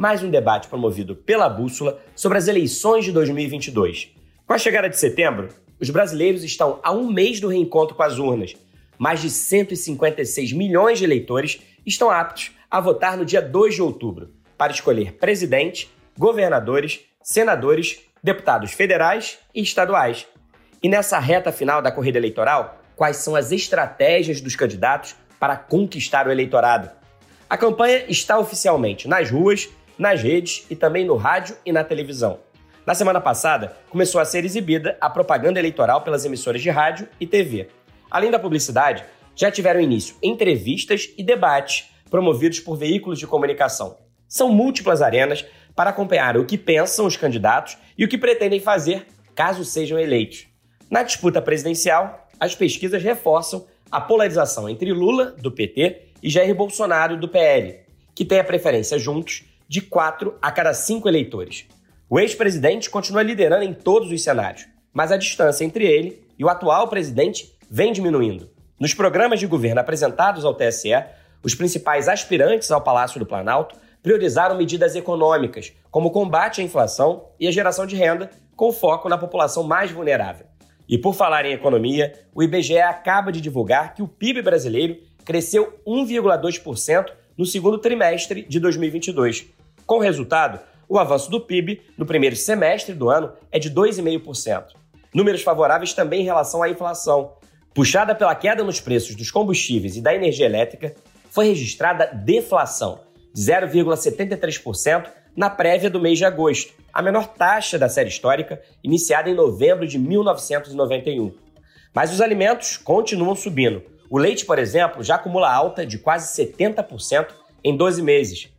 mais um debate promovido pela Bússola sobre as eleições de 2022. Com a chegada de setembro, os brasileiros estão a um mês do reencontro com as urnas. Mais de 156 milhões de eleitores estão aptos a votar no dia 2 de outubro para escolher presidente, governadores, senadores, deputados federais e estaduais. E nessa reta final da corrida eleitoral, quais são as estratégias dos candidatos para conquistar o eleitorado? A campanha está oficialmente nas ruas, nas redes e também no rádio e na televisão. Na semana passada, começou a ser exibida a propaganda eleitoral pelas emissoras de rádio e TV. Além da publicidade, já tiveram início entrevistas e debates promovidos por veículos de comunicação. São múltiplas arenas para acompanhar o que pensam os candidatos e o que pretendem fazer caso sejam eleitos. Na disputa presidencial, as pesquisas reforçam a polarização entre Lula, do PT, e Jair Bolsonaro, do PL, que tem a preferência juntos de 4 a cada 5 eleitores. O ex-presidente continua liderando em todos os cenários, mas a distância entre ele e o atual presidente vem diminuindo. Nos programas de governo apresentados ao TSE, os principais aspirantes ao Palácio do Planalto priorizaram medidas econômicas, como o combate à inflação e a geração de renda, com foco na população mais vulnerável. E por falar em economia, o IBGE acaba de divulgar que o PIB brasileiro cresceu 1,2% no segundo trimestre de 2022. Com o resultado, o avanço do PIB no primeiro semestre do ano é de 2,5%. Números favoráveis também em relação à inflação. Puxada pela queda nos preços dos combustíveis e da energia elétrica, foi registrada deflação de 0,73% na prévia do mês de agosto, a menor taxa da série histórica, iniciada em novembro de 1991. Mas os alimentos continuam subindo, o leite, por exemplo, já acumula alta de quase 70% em 12 meses.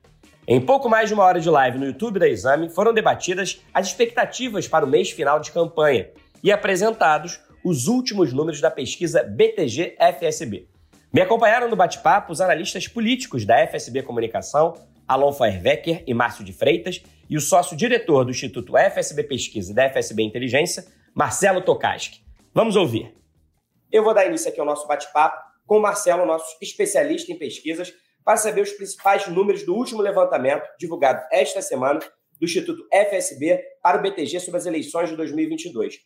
Em pouco mais de uma hora de live no YouTube da Exame, foram debatidas as expectativas para o mês final de campanha e apresentados os últimos números da pesquisa BTG-FSB. Me acompanharam no bate-papo os analistas políticos da FSB Comunicação, Alon Feuerwecker e Márcio de Freitas, e o sócio-diretor do Instituto FSB Pesquisa e da FSB Inteligência, Marcelo Tokaski. Vamos ouvir. Eu vou dar início aqui ao nosso bate-papo com o Marcelo, nosso especialista em pesquisas, para saber os principais números do último levantamento divulgado esta semana do Instituto FSB para o BTG sobre as eleições de 2022.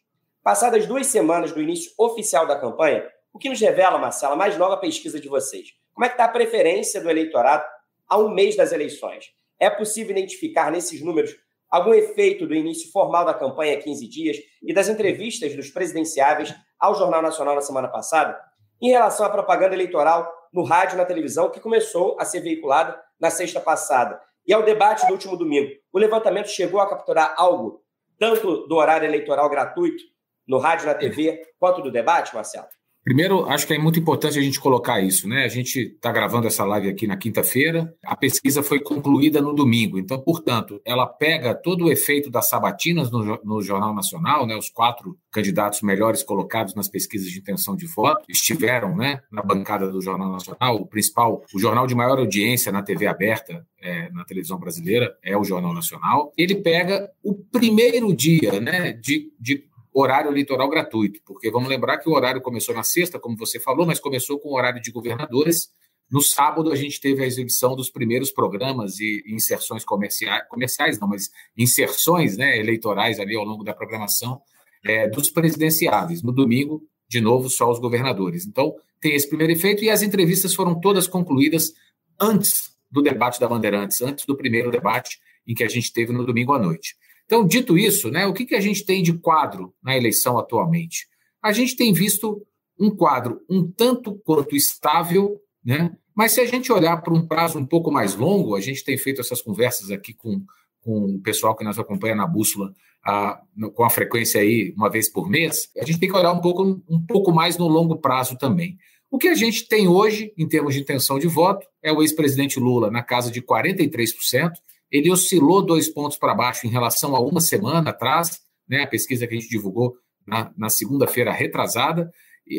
Passadas duas semanas do início oficial da campanha, o que nos revela, Marcelo, a mais nova pesquisa de vocês? Como é que está a preferência do eleitorado a um mês das eleições? É possível identificar nesses números algum efeito do início formal da campanha 15 dias e das entrevistas dos presidenciáveis ao Jornal Nacional na semana passada, em relação à propaganda eleitoral no rádio na televisão, que começou a ser veiculada na sexta passada, e ao debate do último domingo. O levantamento chegou a capturar algo, tanto do horário eleitoral gratuito no rádio na TV, quanto do debate, Marcelo? Primeiro, acho que é muito importante a gente colocar isso, né? A gente está gravando essa live aqui na quinta-feira, a pesquisa foi concluída no domingo, então, portanto, ela pega todo o efeito das sabatinas no, no Jornal Nacional, né? Os quatro candidatos melhores colocados nas pesquisas de intenção de voto estiveram, né, na bancada do Jornal Nacional. O principal, o jornal de maior audiência na TV aberta, é, na televisão brasileira, é o Jornal Nacional. Ele pega o primeiro dia, né, de, de horário eleitoral gratuito, porque vamos lembrar que o horário começou na sexta, como você falou, mas começou com o horário de governadores. No sábado, a gente teve a exibição dos primeiros programas e inserções comerciais, comerciais não, mas inserções né, eleitorais ali ao longo da programação é, dos presidenciáveis. No domingo, de novo, só os governadores. Então, tem esse primeiro efeito e as entrevistas foram todas concluídas antes do debate da Bandeirantes, antes do primeiro debate em que a gente teve no domingo à noite. Então, dito isso, né, o que, que a gente tem de quadro na eleição atualmente? A gente tem visto um quadro um tanto quanto estável, né? mas se a gente olhar para um prazo um pouco mais longo, a gente tem feito essas conversas aqui com, com o pessoal que nos acompanha na bússola a, com a frequência aí uma vez por mês, a gente tem que olhar um pouco, um pouco mais no longo prazo também. O que a gente tem hoje, em termos de intenção de voto, é o ex-presidente Lula na casa de 43%, ele oscilou dois pontos para baixo em relação a uma semana atrás, né, a pesquisa que a gente divulgou na, na segunda-feira retrasada,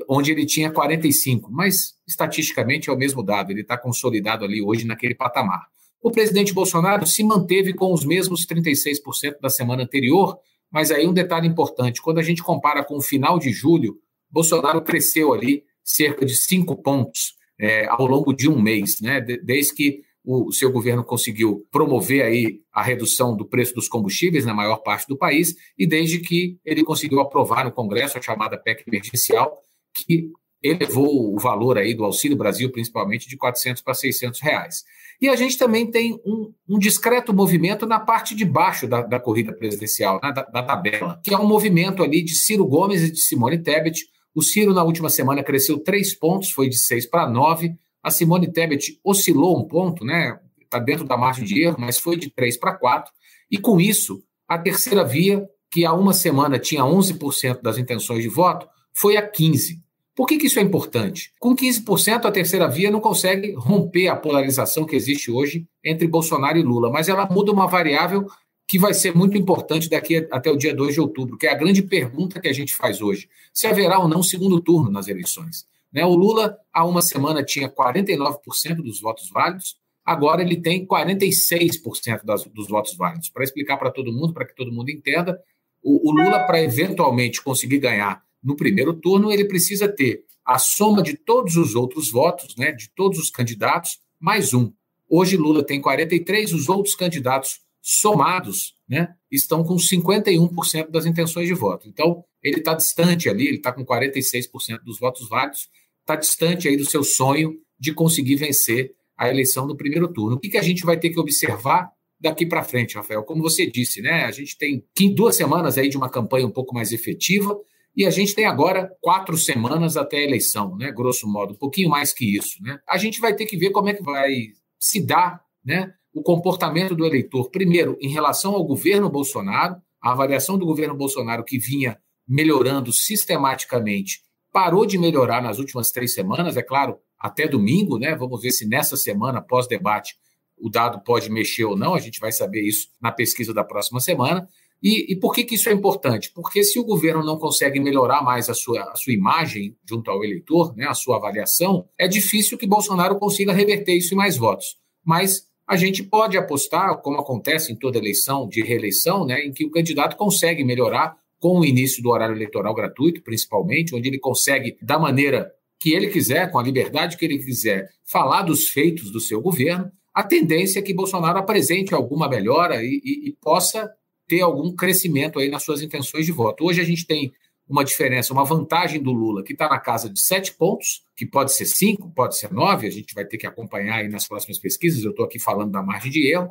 onde ele tinha 45, mas estatisticamente é o mesmo dado, ele está consolidado ali hoje naquele patamar. O presidente Bolsonaro se manteve com os mesmos 36% da semana anterior, mas aí um detalhe importante: quando a gente compara com o final de julho, Bolsonaro cresceu ali cerca de 5 pontos é, ao longo de um mês, né? desde que o seu governo conseguiu promover aí a redução do preço dos combustíveis na maior parte do país e desde que ele conseguiu aprovar no Congresso a chamada PEC emergencial, que elevou o valor aí do Auxílio Brasil, principalmente de 400 para 600 reais. E a gente também tem um, um discreto movimento na parte de baixo da, da corrida presidencial, né, da, da, tabela, que é um movimento ali de Ciro Gomes e de Simone Tebet. O Ciro, na última semana, cresceu três pontos, foi de seis para nove. A Simone Tebet oscilou um ponto, né? Está dentro da margem de erro, mas foi de três para quatro. E com isso, a terceira via, que há uma semana tinha 11% das intenções de voto, foi a 15%. Por que, que isso é importante? Com 15%, a terceira via não consegue romper a polarização que existe hoje entre Bolsonaro e Lula, mas ela muda uma variável que vai ser muito importante daqui até o dia 2 de outubro, que é a grande pergunta que a gente faz hoje: se haverá ou não segundo turno nas eleições. Né? O Lula, há uma semana, tinha 49% dos votos válidos, agora ele tem 46% das, dos votos válidos. Para explicar para todo mundo, para que todo mundo entenda, o, o Lula, para eventualmente conseguir ganhar no primeiro turno, ele precisa ter a soma de todos os outros votos, né, de todos os candidatos, mais um. Hoje Lula tem 43, os outros candidatos somados né, estão com 51% das intenções de voto. Então, ele está distante ali, ele está com 46% dos votos válidos, está distante aí do seu sonho de conseguir vencer a eleição do primeiro turno. O que, que a gente vai ter que observar daqui para frente, Rafael? Como você disse, né? A gente tem duas semanas aí de uma campanha um pouco mais efetiva. E a gente tem agora quatro semanas até a eleição, né? Grosso modo, um pouquinho mais que isso, né? A gente vai ter que ver como é que vai se dar, né? O comportamento do eleitor, primeiro, em relação ao governo Bolsonaro, a avaliação do governo Bolsonaro que vinha melhorando sistematicamente, parou de melhorar nas últimas três semanas, é claro, até domingo, né? Vamos ver se nessa semana, pós-debate, o dado pode mexer ou não, a gente vai saber isso na pesquisa da próxima semana. E, e, por que, que isso é importante? Porque se o governo não consegue melhorar mais a sua, a sua imagem junto ao eleitor, né, a sua avaliação, é difícil que Bolsonaro consiga reverter isso em mais votos. Mas a gente pode apostar, como acontece em toda eleição de reeleição, né, em que o candidato consegue melhorar com o início do horário eleitoral gratuito, principalmente, onde ele consegue, da maneira que ele quiser, com a liberdade que ele quiser, falar dos feitos do seu governo, a tendência é que Bolsonaro apresente alguma melhora e, e, e possa ter algum crescimento aí nas suas intenções de voto. Hoje a gente tem uma diferença, uma vantagem do Lula, que está na casa de sete pontos, que pode ser cinco, pode ser nove, a gente vai ter que acompanhar aí nas próximas pesquisas, eu estou aqui falando da margem de erro,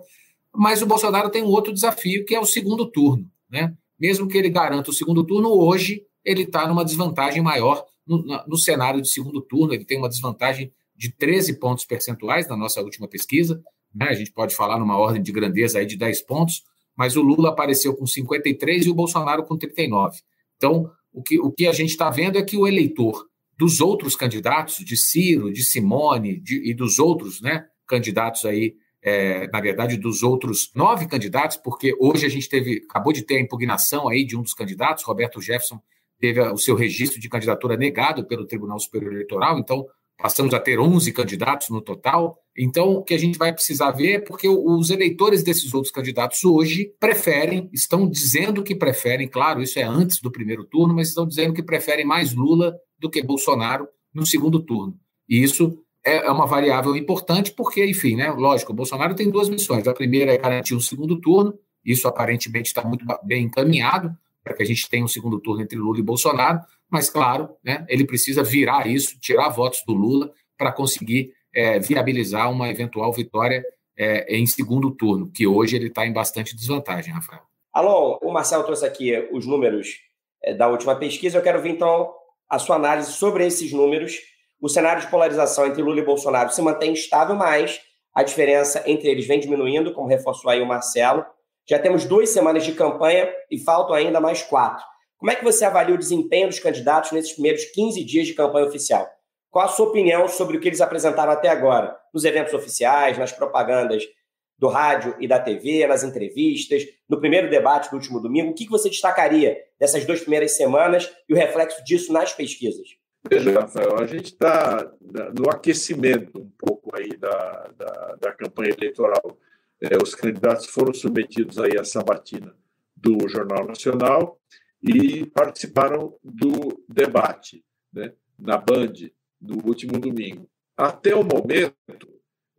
mas o Bolsonaro tem um outro desafio, que é o segundo turno. Né? Mesmo que ele garanta o segundo turno, hoje ele está numa desvantagem maior no, no, cenário de segundo turno, ele tem uma desvantagem de 13 pontos percentuais na nossa última pesquisa, né? a gente pode falar numa ordem de grandeza aí de 10 pontos, mas o Lula apareceu com 53 e o Bolsonaro com 39. Então, o que, o que a gente está vendo é que o eleitor dos outros candidatos, de Ciro, de Simone de, e dos outros né, candidatos aí, é, na verdade, dos outros nove candidatos, porque hoje a gente teve, acabou de ter a impugnação aí de um dos candidatos, Roberto Jefferson, teve o seu registro de candidatura negado pelo Tribunal Superior Eleitoral, então passamos a ter 11 candidatos no total. Então, o que a gente vai precisar ver é porque os eleitores desses outros candidatos hoje preferem, estão dizendo que preferem, claro, isso é antes do primeiro turno, mas estão dizendo que preferem mais Lula do que Bolsonaro no segundo turno. E isso é, é uma variável importante porque, enfim, né, lógico, o Bolsonaro tem duas missões. A primeira é garantir um segundo turno, isso aparentemente está muito bem encaminhado para que a gente tenha um segundo turno entre Lula e Bolsonaro, mas, claro, né, ele precisa virar isso, tirar votos do Lula para conseguir é, viabilizar uma eventual vitória é, em segundo turno, que hoje ele está em bastante desvantagem, Rafael. Alô, o Marcelo trouxe aqui os números é, da última pesquisa. Eu quero ver, então, a sua análise sobre esses números. O cenário de polarização entre Lula e Bolsonaro se mantém estável, mas a diferença entre eles vem diminuindo, como reforçou aí o Marcelo. Já temos duas semanas de campanha e faltam ainda mais quatro. Como é que você avalia o desempenho dos candidatos nesses primeiros 15 dias de campanha oficial? Qual a sua opinião sobre o que eles apresentaram até agora, nos eventos oficiais, nas propagandas do rádio e da TV, nas entrevistas, no primeiro debate do último domingo. O que você destacaria dessas duas primeiras semanas e o reflexo disso nas pesquisas? Veja, Rafael, a gente está no aquecimento um pouco aí da, da, da campanha eleitoral. É, os candidatos foram submetidos aí à sabatina do Jornal Nacional e participaram do debate né, na Band do último domingo. Até o momento,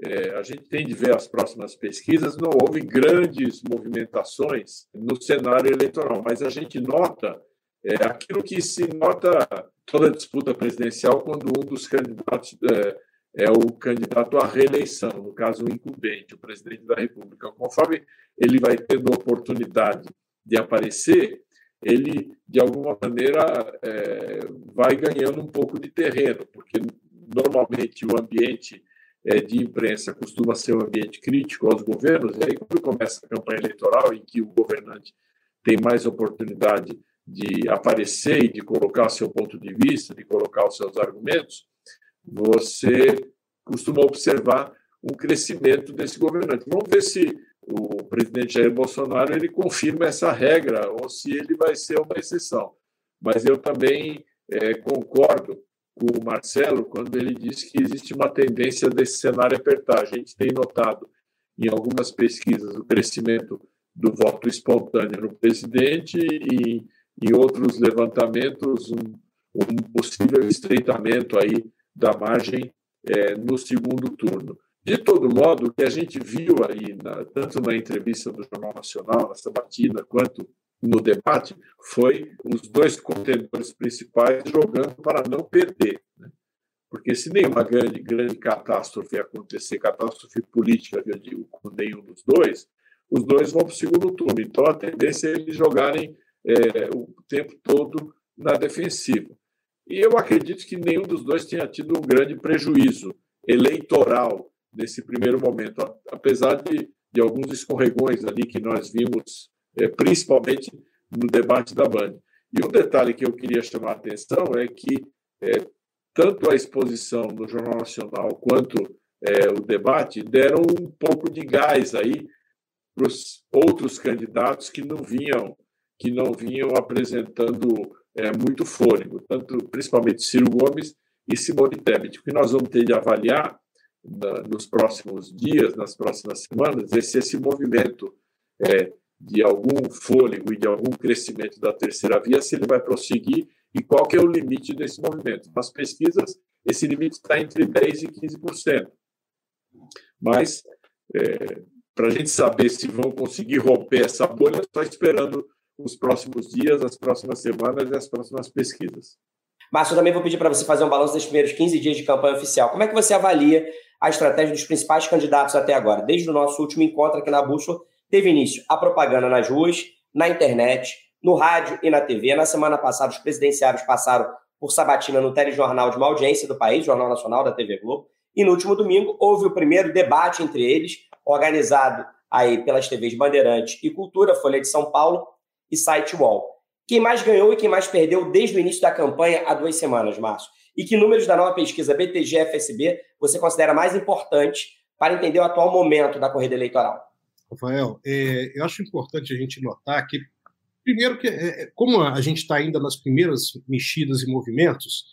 é, a gente tem de ver as próximas pesquisas, não houve grandes movimentações no cenário eleitoral, mas a gente nota é, aquilo que se nota toda disputa presidencial quando um dos candidatos é, é, o candidato à reeleição, no caso o incumbente, o presidente da República. Conforme ele vai tendo oportunidade de aparecer, ele de alguma maneira é, vai ganhando um pouco de terreno, porque normalmente o ambiente é, de imprensa costuma ser um ambiente crítico aos governos, e aí quando começa a campanha eleitoral, em que o governante tem mais oportunidade de aparecer e de colocar seu ponto de vista, de colocar os seus argumentos, você costuma observar um crescimento desse governante. Vamos ver se o presidente Jair Bolsonaro ele confirma essa regra ou se ele vai ser uma exceção. Mas eu também é, concordo com o Marcelo quando ele disse que existe uma tendência desse cenário apertar. A gente tem notado em algumas pesquisas o crescimento do voto espontâneo no presidente e em outros levantamentos um, um possível estreitamento aí da margem é, no segundo turno. De todo modo, o que a gente viu aí, na, tanto na entrevista do Jornal Nacional, na sabatina, quanto no debate foi os dois contendores principais jogando para não perder. Né? Porque se nenhuma grande, grande catástrofe acontecer, catástrofe política, eu digo, com nenhum dos dois, os dois vão para o segundo turno. Então a tendência é eles jogarem é, o tempo todo na defensiva. E eu acredito que nenhum dos dois tenha tido um grande prejuízo eleitoral nesse primeiro momento, apesar de, de alguns escorregões ali que nós vimos é, principalmente no debate da Band. E um detalhe que eu queria chamar a atenção é que é, tanto a exposição no Jornal Nacional quanto é, o debate deram um pouco de gás aí para os outros candidatos que não vinham que não vinham apresentando é, muito fôlego, tanto principalmente Ciro Gomes e Simone Tebet. O que nós vamos ter de avaliar na, nos próximos dias, nas próximas semanas, é se esse movimento é, de algum fôlego e de algum crescimento da terceira via, se ele vai prosseguir e qual que é o limite desse movimento. Nas pesquisas, esse limite está entre 10% e 15%. Mas, é, para a gente saber se vão conseguir romper essa bolha, só esperando os próximos dias, as próximas semanas e as próximas pesquisas. Márcio, eu também vou pedir para você fazer um balanço dos primeiros 15 dias de campanha oficial. Como é que você avalia a estratégia dos principais candidatos até agora? Desde o nosso último encontro aqui na Bússola, teve início a propaganda nas ruas, na internet, no rádio e na TV. Na semana passada, os presidenciários passaram por sabatina no telejornal de uma audiência do país, Jornal Nacional da TV Globo. E no último domingo, houve o primeiro debate entre eles, organizado aí pelas TVs Bandeirantes e Cultura, Folha de São Paulo e Site Wall. Quem mais ganhou e quem mais perdeu desde o início da campanha há duas semanas, Márcio? E que números da nova pesquisa BTG-FSB você considera mais importantes para entender o atual momento da corrida eleitoral? Rafael, é, eu acho importante a gente notar que, primeiro, que é, é como a gente está ainda nas primeiras mexidas e movimentos,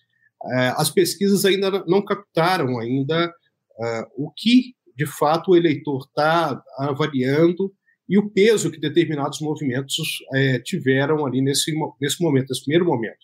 é, as pesquisas ainda não captaram ainda é, o que, de fato, o eleitor está avaliando e o peso que determinados movimentos é, tiveram ali nesse, nesse momento, nesse primeiro momento.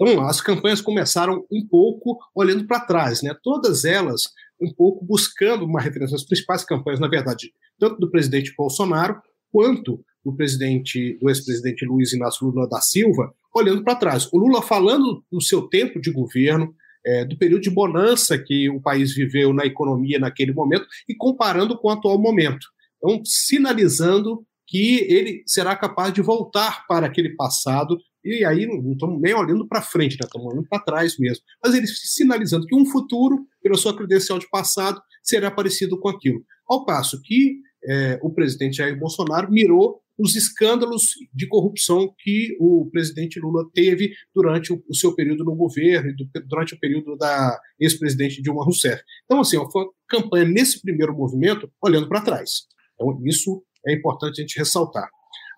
Então, as campanhas começaram um pouco olhando para trás, né? todas elas um pouco buscando uma referência. As principais campanhas, na verdade, tanto do presidente Bolsonaro quanto do presidente, do ex-presidente Luiz Inácio Lula da Silva, olhando para trás. O Lula falando do seu tempo de governo, é, do período de bonança que o país viveu na economia naquele momento e comparando com o atual momento. Então, sinalizando que ele será capaz de voltar para aquele passado e aí não estamos nem olhando para frente, né? estamos olhando para trás mesmo. Mas ele sinalizando que um futuro, pela sua credencial de passado, será parecido com aquilo. Ao passo que é, o presidente Jair Bolsonaro mirou os escândalos de corrupção que o presidente Lula teve durante o, seu período no governo e do, durante o período da ex-presidente Dilma Rousseff. Então, assim, foi uma campanha nesse primeiro movimento olhando para trás. Então, isso é importante a gente ressaltar.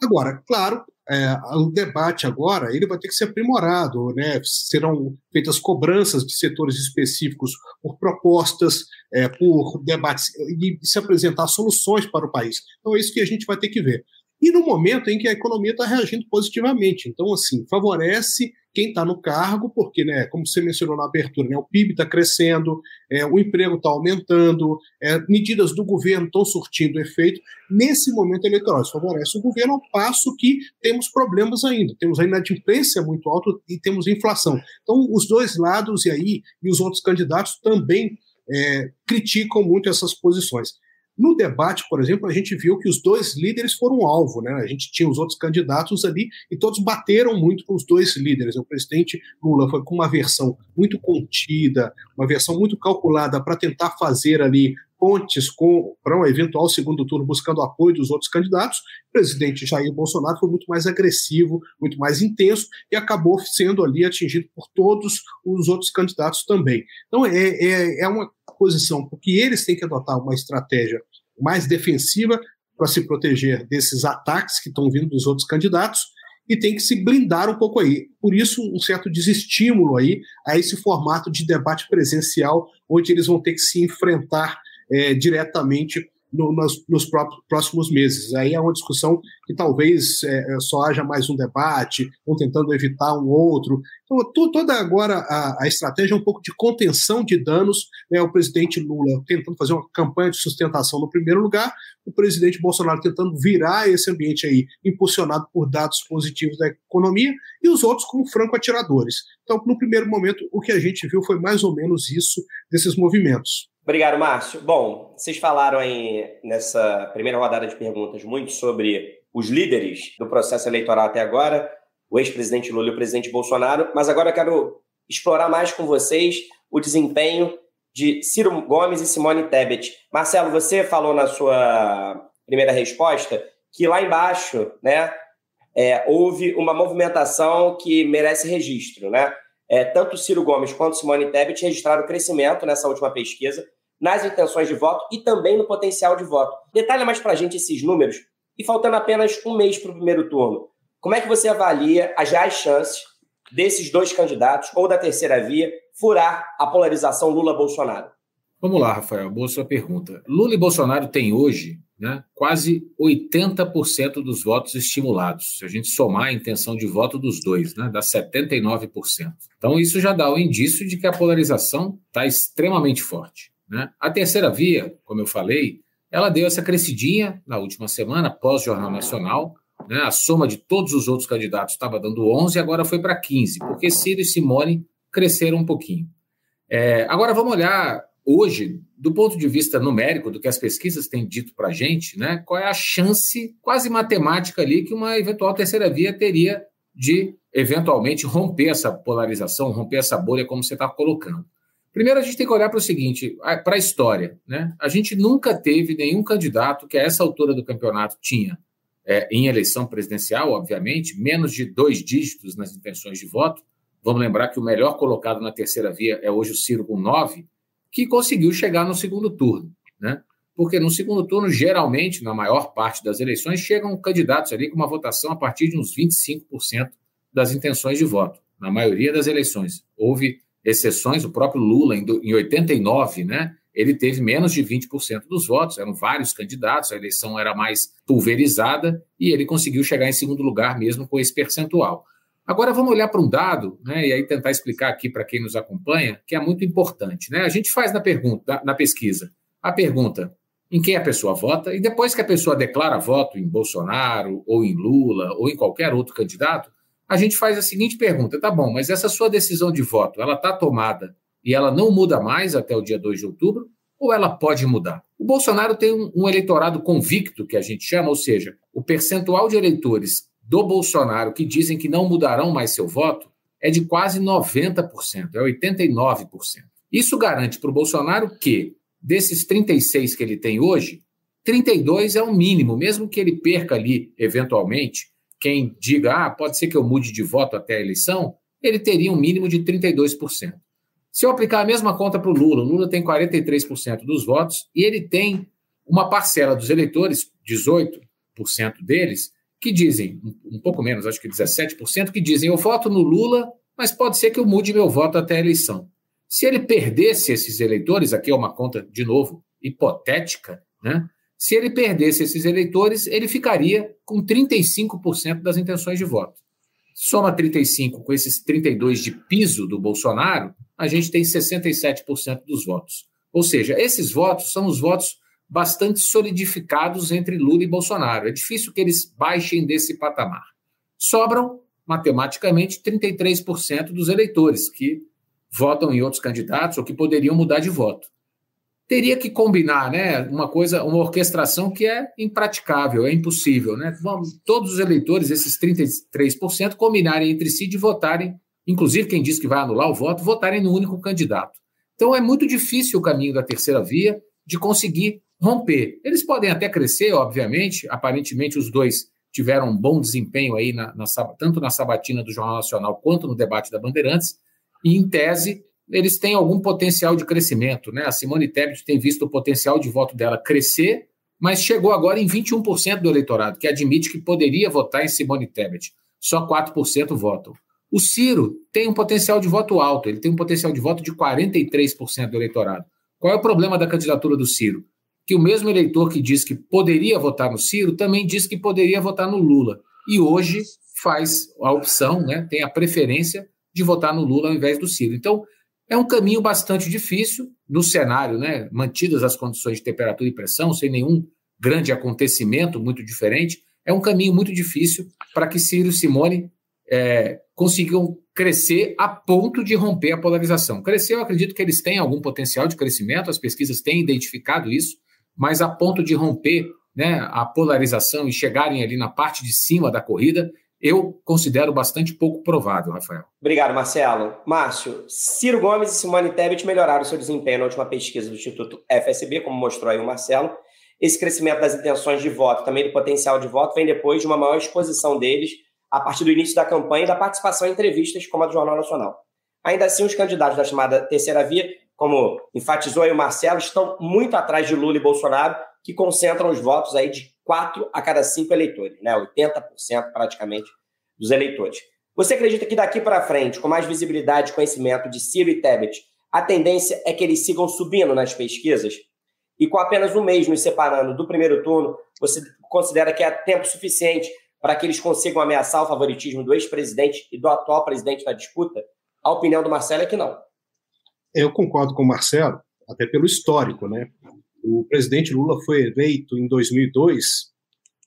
Agora, claro, é, o debate agora ele vai ter que ser aprimorado, né? serão feitas cobranças de setores específicos por propostas, é, por debates e se apresentar soluções para o país. Então é isso que a gente vai ter que ver. E no momento em que a economia está reagindo positivamente. Então, assim, favorece quem está no cargo, porque, né, como você mencionou na abertura, né, o PIB está crescendo, é, o emprego está aumentando, é, medidas do governo estão surtindo efeito. Nesse momento eleitoral, isso favorece o governo, ao passo que temos problemas ainda. Temos a inadimplência muito alta e temos inflação. Então, os dois lados, e aí, e os outros candidatos também é, criticam muito essas posições. No debate, por exemplo, a gente viu que os dois líderes foram alvo, né? A gente tinha os outros candidatos ali e todos bateram muito com os dois líderes. O presidente Lula foi com uma versão muito contida, uma versão muito calculada para tentar fazer ali pontes para um eventual segundo turno buscando apoio dos outros candidatos. O presidente Jair Bolsonaro foi muito mais agressivo, muito mais intenso e acabou sendo ali atingido por todos os outros candidatos também. Então é, é, é uma posição, porque eles têm que adotar uma estratégia mais defensiva para se proteger desses ataques que estão vindo dos outros candidatos e tem que se blindar um pouco aí. Por isso, um certo desestímulo aí a esse formato de debate presencial, onde eles vão ter que se enfrentar é, diretamente no, nos, nos próprios, próximos meses. Aí é uma discussão que talvez é, é, só haja mais um debate, ou tentando evitar um outro. Então, toda agora a, a estratégia é um pouco de contenção de danos. Né? O presidente Lula tentando fazer uma campanha de sustentação no primeiro lugar, o presidente Bolsonaro tentando virar esse ambiente aí, impulsionado por dados positivos da economia, e os outros como franco-atiradores. Então, no primeiro momento, o que a gente viu foi mais ou menos isso desses movimentos. Obrigado, Márcio. Bom, vocês falaram aí nessa primeira rodada de perguntas muito sobre os líderes do processo eleitoral até agora, o ex-presidente Lula e o presidente Bolsonaro, mas agora eu quero explorar mais com vocês o desempenho de Ciro Gomes e Simone Tebet. Marcelo, você falou na sua primeira resposta que lá embaixo, né, é, houve uma movimentação que merece registro, né? É, tanto Ciro Gomes quanto Simone Tebet registraram crescimento nessa última pesquisa, nas intenções de voto e também no potencial de voto. Detalha mais para a gente esses números e faltando apenas um mês para o primeiro turno. Como é que você avalia as reais chances desses dois candidatos ou da terceira via furar a polarização Lula-Bolsonaro? Vamos lá, Rafael, boa sua pergunta. Lula e Bolsonaro têm hoje né, quase 80% dos votos estimulados. Se a gente somar a intenção de voto dos dois, né, dá 79%. Então, isso já dá o indício de que a polarização está extremamente forte. Né? A terceira via, como eu falei, ela deu essa crescidinha na última semana, pós-Jornal Nacional. Né? A soma de todos os outros candidatos estava dando 11 e agora foi para 15, porque Ciro e Simone cresceram um pouquinho. É, agora vamos olhar hoje, do ponto de vista numérico, do que as pesquisas têm dito para a gente, né, qual é a chance quase matemática ali que uma eventual terceira via teria de eventualmente romper essa polarização, romper essa bolha, como você está colocando. Primeiro, a gente tem que olhar para o seguinte, para a história. Né? A gente nunca teve nenhum candidato que a essa altura do campeonato tinha, é, em eleição presidencial, obviamente, menos de dois dígitos nas intenções de voto. Vamos lembrar que o melhor colocado na terceira via é hoje o Ciro com nove, que conseguiu chegar no segundo turno. Né? Porque no segundo turno, geralmente, na maior parte das eleições, chegam candidatos ali com uma votação a partir de uns 25% das intenções de voto. Na maioria das eleições. Houve exceções, o próprio Lula, em 89, né, ele teve menos de 20% dos votos, eram vários candidatos, a eleição era mais pulverizada e ele conseguiu chegar em segundo lugar mesmo com esse percentual. Agora vamos olhar para um dado, né, e aí tentar explicar aqui para quem nos acompanha, que é muito importante. Né? A gente faz na pergunta, na pesquisa, a pergunta em quem a pessoa vota, e depois que a pessoa declara voto em Bolsonaro, ou em Lula, ou em qualquer outro candidato, a gente faz a seguinte pergunta: tá bom, mas essa sua decisão de voto, ela está tomada e ela não muda mais até o dia 2 de outubro, ou ela pode mudar? O Bolsonaro tem um, um eleitorado convicto, que a gente chama, ou seja, o percentual de eleitores do Bolsonaro que dizem que não mudarão mais seu voto é de quase 90%, é 89%. Isso garante para o Bolsonaro que, desses 36 que ele tem hoje, 32 é o mínimo, mesmo que ele perca ali, eventualmente, quem diga, ah, pode ser que eu mude de voto até a eleição, ele teria um mínimo de 32%. Se eu aplicar a mesma conta para o Lula, o Lula tem 43% dos votos e ele tem uma parcela dos eleitores, 18% deles, que dizem, um pouco menos, acho que 17%, que dizem eu voto no Lula, mas pode ser que eu mude meu voto até a eleição. Se ele perdesse esses eleitores, aqui é uma conta, de novo, hipotética, né? Se ele perdesse esses eleitores, ele ficaria com 35% das intenções de voto. Soma 35 com esses 32 de piso do Bolsonaro, a gente tem 67% dos votos. Ou seja, esses votos são os votos bastante solidificados entre Lula e Bolsonaro. É difícil que eles baixem desse patamar. Sobram, matematicamente, 33% dos eleitores que votam em outros candidatos ou que poderiam mudar de voto. Teria que combinar, né, uma coisa, uma orquestração que é impraticável, é impossível, né? Todos os eleitores, esses 33%, combinarem entre si de votarem, inclusive quem diz que vai anular o voto, votarem no único candidato. Então é muito difícil o caminho da terceira via de conseguir romper. Eles podem até crescer, obviamente, aparentemente os dois tiveram um bom desempenho aí, na, na, tanto na sabatina do Jornal Nacional quanto no debate da Bandeirantes, e em tese eles têm algum potencial de crescimento. Né? A Simone Tebet tem visto o potencial de voto dela crescer, mas chegou agora em 21% do eleitorado, que admite que poderia votar em Simone Tebet. Só 4% votam. O Ciro tem um potencial de voto alto, ele tem um potencial de voto de 43% do eleitorado. Qual é o problema da candidatura do Ciro? Que o mesmo eleitor que diz que poderia votar no Ciro também diz que poderia votar no Lula. E hoje faz a opção, né, tem a preferência de votar no Lula ao invés do Ciro. Então, é um caminho bastante difícil no cenário, né, mantidas as condições de temperatura e pressão, sem nenhum grande acontecimento muito diferente. É um caminho muito difícil para que Ciro e Simone é, consigam crescer a ponto de romper a polarização. Crescer, eu acredito que eles têm algum potencial de crescimento, as pesquisas têm identificado isso, mas a ponto de romper né, a polarização e chegarem ali na parte de cima da corrida, eu considero bastante pouco provável, Rafael. Obrigado, Marcelo. Márcio, Ciro Gomes e Simone Tebet melhoraram seu desempenho na última pesquisa do Instituto FSB, como mostrou aí o Marcelo. Esse crescimento das intenções de voto, também do potencial de voto, vem depois de uma maior exposição deles a partir do início da campanha e da participação em entrevistas como a do Jornal Nacional. Ainda assim, os candidatos da chamada terceira via, como enfatizou aí o Marcelo, estão muito atrás de Lula e Bolsonaro, que concentram os votos aí de quatro a cada cinco eleitores, né? 80% praticamente dos eleitores. Você acredita que daqui para frente, com mais visibilidade e conhecimento de Ciro e Tebet, a tendência é que eles sigam subindo nas pesquisas? E com apenas um mês nos separando do primeiro turno, você considera que é tempo suficiente para que eles consigam ameaçar o favoritismo do ex-presidente e do atual presidente na disputa? A opinião do Marcelo é que não. Eu concordo com o Marcelo, até pelo histórico, né? O presidente Lula foi eleito em 2002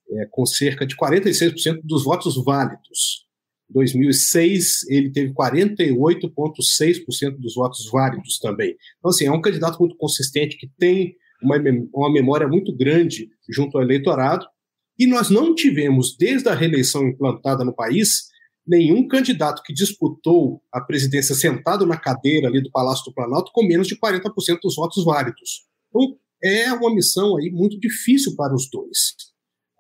é, com cerca de 46% dos votos válidos. Em 2006, ele teve 48,6% dos votos válidos também. Então, assim, é um candidato muito consistente, que tem uma, uma memória muito grande junto ao eleitorado, e nós não tivemos, desde a reeleição implantada no país, nenhum candidato que disputou a presidência sentado na cadeira ali do Palácio do Planalto com menos de 40% dos votos válidos. Então, é uma missão aí muito difícil para os dois.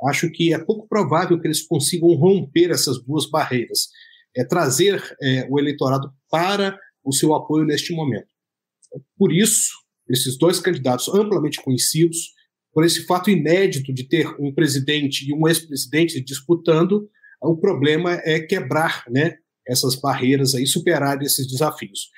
Acho que é pouco provável que eles consigam romper essas duas barreiras, é trazer é, o eleitorado para o seu apoio neste momento. Por isso, esses dois candidatos amplamente conhecidos, por esse fato inédito de ter um presidente e um ex-presidente disputando, o problema é quebrar né, essas barreiras aí, superar esses desafios.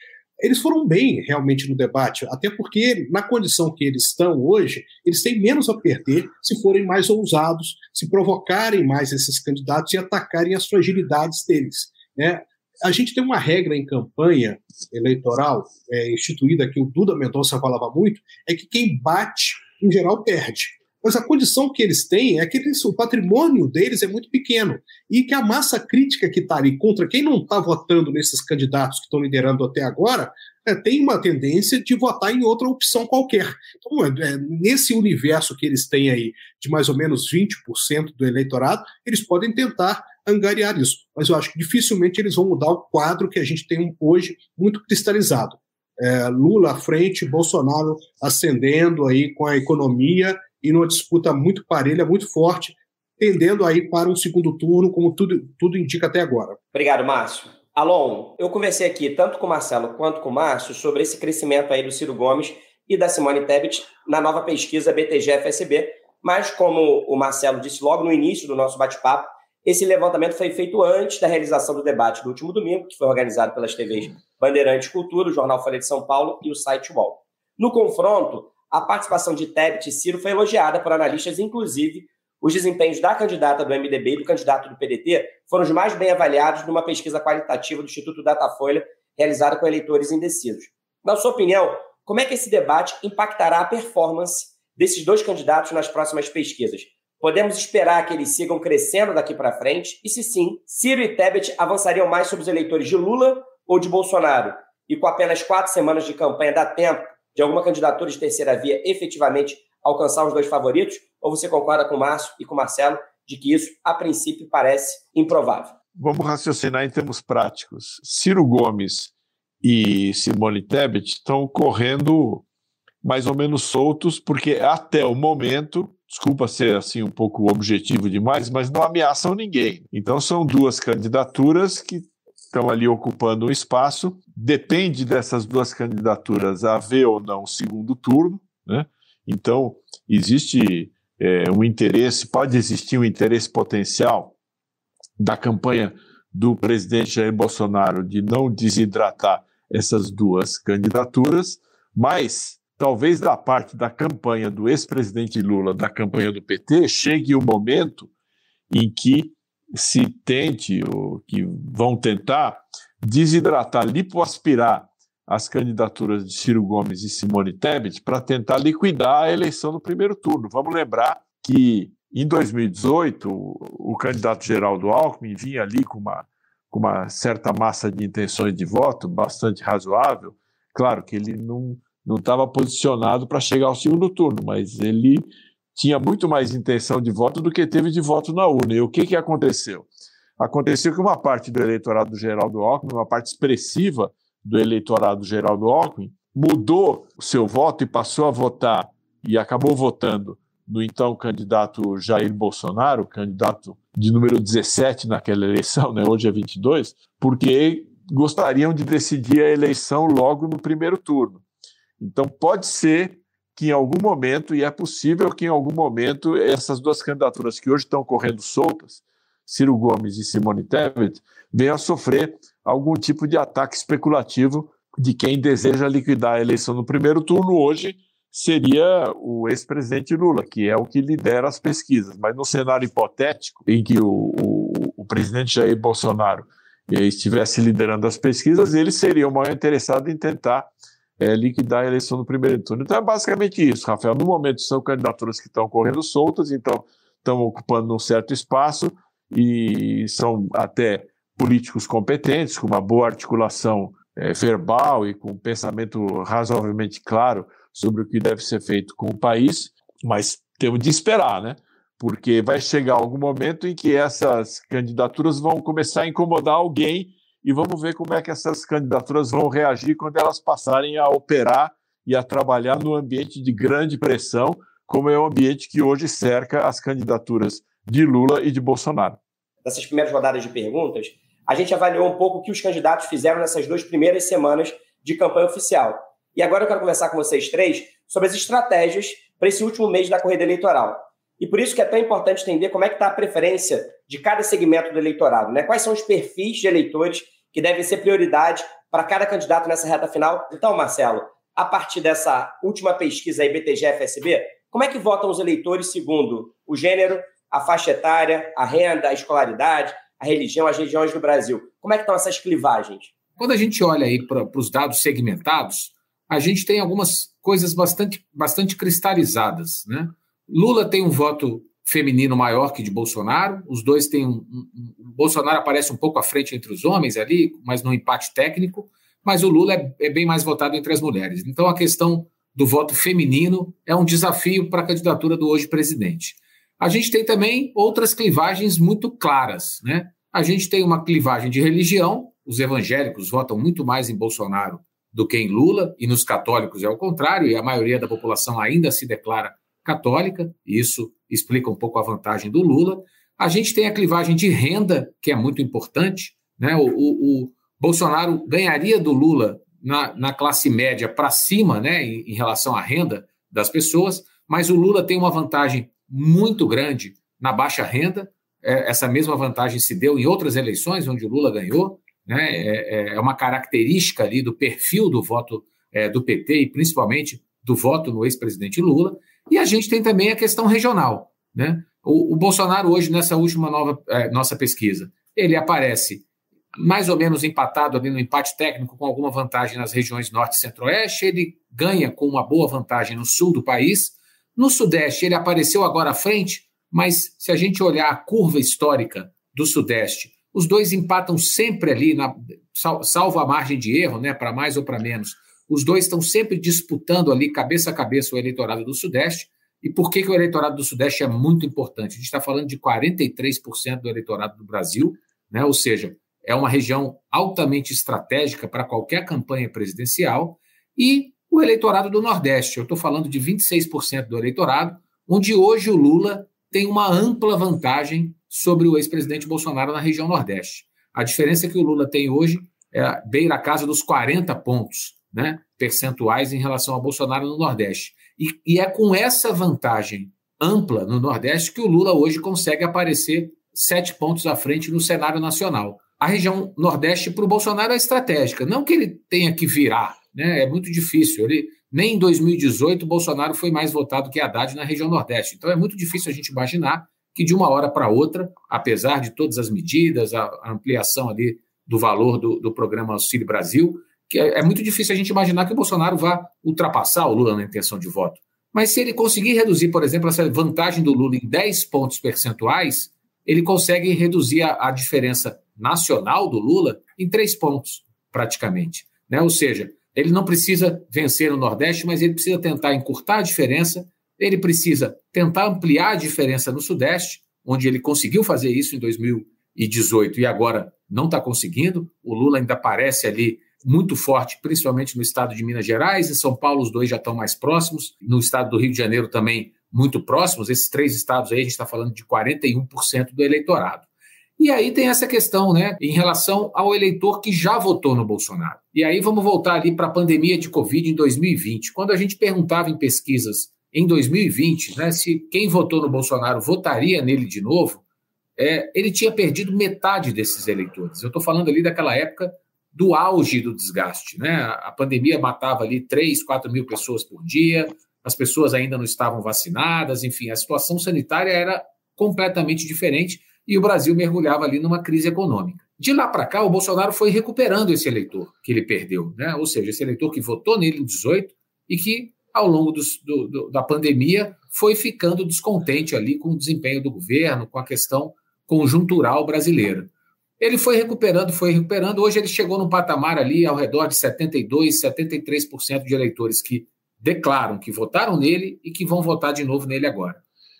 Eles foram bem realmente no debate, até porque, na condição que eles estão hoje, eles têm menos a perder se forem mais ousados, se provocarem mais esses candidatos e atacarem as fragilidades deles. Né? A gente tem uma regra em campanha eleitoral, é, instituída que o Duda Mendonça falava muito, é que quem bate em geral, perde. Mas a condição que eles têm é que eles, o patrimônio deles é muito pequeno e que a massa crítica que está ali contra quem não está votando nesses candidatos que estão liderando até agora é, tem uma tendência de votar em outra opção qualquer. Então, é, é nesse universo que eles têm aí de mais ou menos 20% do eleitorado, eles podem tentar angariar isso. Mas eu acho que dificilmente eles vão mudar o quadro que a gente tem hoje muito cristalizado é, Lula à frente, Bolsonaro ascendendo aí com a economia e numa disputa muito parelha, muito forte, tendendo aí para um segundo turno, como tudo, tudo indica até agora. Obrigado, Márcio. Alon, eu conversei aqui tanto com o Marcelo quanto com o Márcio sobre esse crescimento aí do Ciro Gomes e da Simone Tebet na nova pesquisa BTG-FSB. Mas, como o Marcelo disse logo no início do nosso bate-papo, esse levantamento foi feito antes da realização do debate do último domingo, que foi organizado pelas TVs Bandeirantes Cultura, o Jornal Folha de São Paulo e o site UOL. No confronto, a participação de Tebet e Ciro foi elogiada por analistas, inclusive os desempenhos da candidata do MDB e do candidato do PDT foram os mais bem avaliados numa pesquisa qualitativa do Instituto Datafolha, realizada com eleitores indecisos. Na sua opinião, como é que esse debate impactará a performance desses dois candidatos nas próximas pesquisas? Podemos esperar que eles sigam crescendo daqui para frente? E se sim, Ciro e Tebet avançariam mais sobre os eleitores de Lula ou de Bolsonaro? E com apenas quatro semanas de campanha, dá tempo de alguma candidatura de terceira via efetivamente alcançar os dois favoritos? Ou você concorda com o Márcio e com o Marcelo de que isso, a princípio, parece improvável? Vamos raciocinar em termos práticos. Ciro Gomes e Simone Tebet estão correndo mais ou menos soltos, porque até o momento desculpa ser assim um pouco objetivo demais, mas não ameaçam ninguém. Então são duas candidaturas que estão ali ocupando um espaço. Depende dessas duas candidaturas haver ou não segundo turno, né? Então existe é, um interesse, pode existir um interesse potencial da campanha do presidente Jair Bolsonaro de não desidratar essas duas candidaturas, mas talvez da parte da campanha do ex-presidente Lula, da campanha do PT, chegue o momento em que se tente, ou que vão tentar, desidratar, lipoaspirar as candidaturas de Ciro Gomes e Simone Tebet para tentar liquidar a eleição no primeiro turno. Vamos lembrar que em 2018 o, o candidato Geraldo Alckmin vinha ali com uma, com uma certa massa de intenções de voto bastante razoável. Claro que ele não não estava posicionado para chegar ao segundo turno, mas ele tinha muito mais intenção de voto do que teve de voto na urna. E o que, que aconteceu? Aconteceu que uma parte do eleitorado do Alckmin, uma parte expressiva do eleitorado do Alckmin, mudou o seu voto e passou a votar, e acabou votando no então candidato Jair Bolsonaro, candidato de número 17 naquela eleição, né? hoje é 22, porque gostariam de decidir a eleição logo no primeiro turno. Então, pode ser que em algum momento, e é possível que em algum momento, essas duas candidaturas que hoje estão correndo soltas, Ciro Gomes e Simone Tebet, venham a sofrer algum tipo de ataque especulativo de quem deseja liquidar a eleição no primeiro turno hoje seria o ex-presidente Lula, que é o que lidera as pesquisas. Mas no cenário hipotético, em que o, o, o presidente Jair Bolsonaro estivesse liderando as pesquisas, ele seria o maior interessado em tentar é, liquidar a eleição no primeiro turno. Então é basicamente isso, Rafael. No momento são candidaturas que estão correndo soltas, então estão ocupando um certo espaço e são até políticos competentes, com uma boa articulação é, verbal e com um pensamento razoavelmente claro sobre o que deve ser feito com o país, mas temos de esperar, né? Porque vai chegar algum momento em que essas candidaturas vão começar a incomodar alguém e vamos ver como é que essas candidaturas vão reagir quando elas passarem a operar e a trabalhar no ambiente de grande pressão, como é o ambiente que hoje cerca as candidaturas de Lula e de Bolsonaro. Nessas primeiras rodadas de perguntas, a gente avaliou um pouco o que os candidatos fizeram nessas duas primeiras semanas de campanha oficial. E agora eu quero conversar com vocês três sobre as estratégias para esse último mês da corrida eleitoral. E por isso que é tão importante entender como é que está a preferência de cada segmento do eleitorado, né? Quais são os perfis de eleitores que devem ser prioridade para cada candidato nessa reta final. Então, Marcelo, a partir dessa última pesquisa aí, BTG-FSB, como é que votam os eleitores segundo o gênero, a faixa etária, a renda, a escolaridade, a religião, as regiões do Brasil? Como é que estão essas clivagens? Quando a gente olha aí para os dados segmentados, a gente tem algumas coisas bastante, bastante cristalizadas, né? Lula tem um voto feminino maior que de Bolsonaro. Os dois têm um, um, Bolsonaro aparece um pouco à frente entre os homens ali, mas no empate técnico. Mas o Lula é, é bem mais votado entre as mulheres. Então a questão do voto feminino é um desafio para a candidatura do hoje presidente. A gente tem também outras clivagens muito claras, né? A gente tem uma clivagem de religião. Os evangélicos votam muito mais em Bolsonaro do que em Lula, e nos católicos é o contrário, e a maioria da população ainda se declara católica, isso explica um pouco a vantagem do Lula. A gente tem a clivagem de renda, que é muito importante. Né? O, o, o Bolsonaro ganharia do Lula na, na classe média para cima, né, em, em relação à renda das pessoas, mas o Lula tem uma vantagem muito grande na baixa renda. É, essa mesma vantagem se deu em outras eleições, onde o Lula ganhou. Né? É, é, é uma característica ali do perfil do voto é, do PT e principalmente do voto no ex-presidente Lula. E a gente tem também a questão regional. Né? O, o Bolsonaro, hoje, nessa última nova, é, nossa pesquisa, ele aparece mais ou menos empatado ali no empate técnico, com alguma vantagem nas regiões norte e centro-oeste. Ele ganha com uma boa vantagem no sul do país. No sudeste, ele apareceu agora à frente, mas se a gente olhar a curva histórica do sudeste, os dois empatam sempre ali, na, salvo a margem de erro, né, para mais ou para menos. Os dois estão sempre disputando ali, cabeça a cabeça, o eleitorado do Sudeste. E por que, que o eleitorado do Sudeste é muito importante? A gente está falando de 43% do eleitorado do Brasil, né? ou seja, é uma região altamente estratégica para qualquer campanha presidencial, e o eleitorado do Nordeste. Eu estou falando de 26% do eleitorado, onde hoje o Lula tem uma ampla vantagem sobre o ex-presidente Bolsonaro na região Nordeste. A diferença que o Lula tem hoje é beira a casa dos 40 pontos né, percentuais em relação ao Bolsonaro no Nordeste. E, e é com essa vantagem ampla no Nordeste que o Lula hoje consegue aparecer sete pontos à frente no cenário nacional. A região Nordeste para o Bolsonaro é estratégica. Não que ele tenha que virar, né? É muito difícil. Ele, nem em 2018 o Bolsonaro foi mais votado que Haddad na região Nordeste. Então é muito difícil a gente imaginar que de uma hora para outra, apesar de todas as medidas, a, ampliação ali do valor do, do programa Auxílio Brasil, é, é muito difícil a gente imaginar que o Bolsonaro vá ultrapassar o Lula na intenção de voto. Mas se ele conseguir reduzir, por exemplo, essa vantagem do Lula em 10 pontos percentuais, ele consegue reduzir a, a diferença nacional do Lula em 3 pontos, praticamente. Né? Ou seja, ele não precisa vencer no Nordeste, mas ele precisa tentar encurtar a diferença, ele precisa tentar ampliar a diferença no Sudeste, onde ele conseguiu fazer isso em 2018 e agora não está conseguindo. O Lula ainda parece ali muito forte, principalmente no estado de Minas Gerais. Em São Paulo, os dois já estão mais próximos. No estado do Rio de Janeiro também muito próximos. Esses três estados aí, a gente está falando de 41% do eleitorado. E aí tem essa questão, né, em relação ao eleitor que já votou no Bolsonaro. E aí vamos voltar ali para a pandemia de Covid em 2020. Quando a gente perguntava em pesquisas em 2020, né, se quem votou no Bolsonaro votaria nele de novo, é, ele tinha perdido metade desses eleitores. Eu estou falando ali daquela época do auge do desgaste. Né? A pandemia matava ali 3, 4 mil pessoas por dia, as pessoas ainda não estavam vacinadas, enfim, a situação sanitária era completamente diferente e o Brasil mergulhava ali numa crise econômica. De lá para cá, o Bolsonaro foi recuperando esse eleitor que ele perdeu, né? ou seja, esse eleitor que votou nele em 18 e que, ao longo do, do, da pandemia, foi ficando descontente ali com o desempenho do governo, com a questão conjuntural brasileira. Ele foi recuperando, foi recuperando. Hoje ele chegou num patamar ali ao redor de 72, 73% de eleitores que declaram que votaram nele e que vão votar de novo nele agora.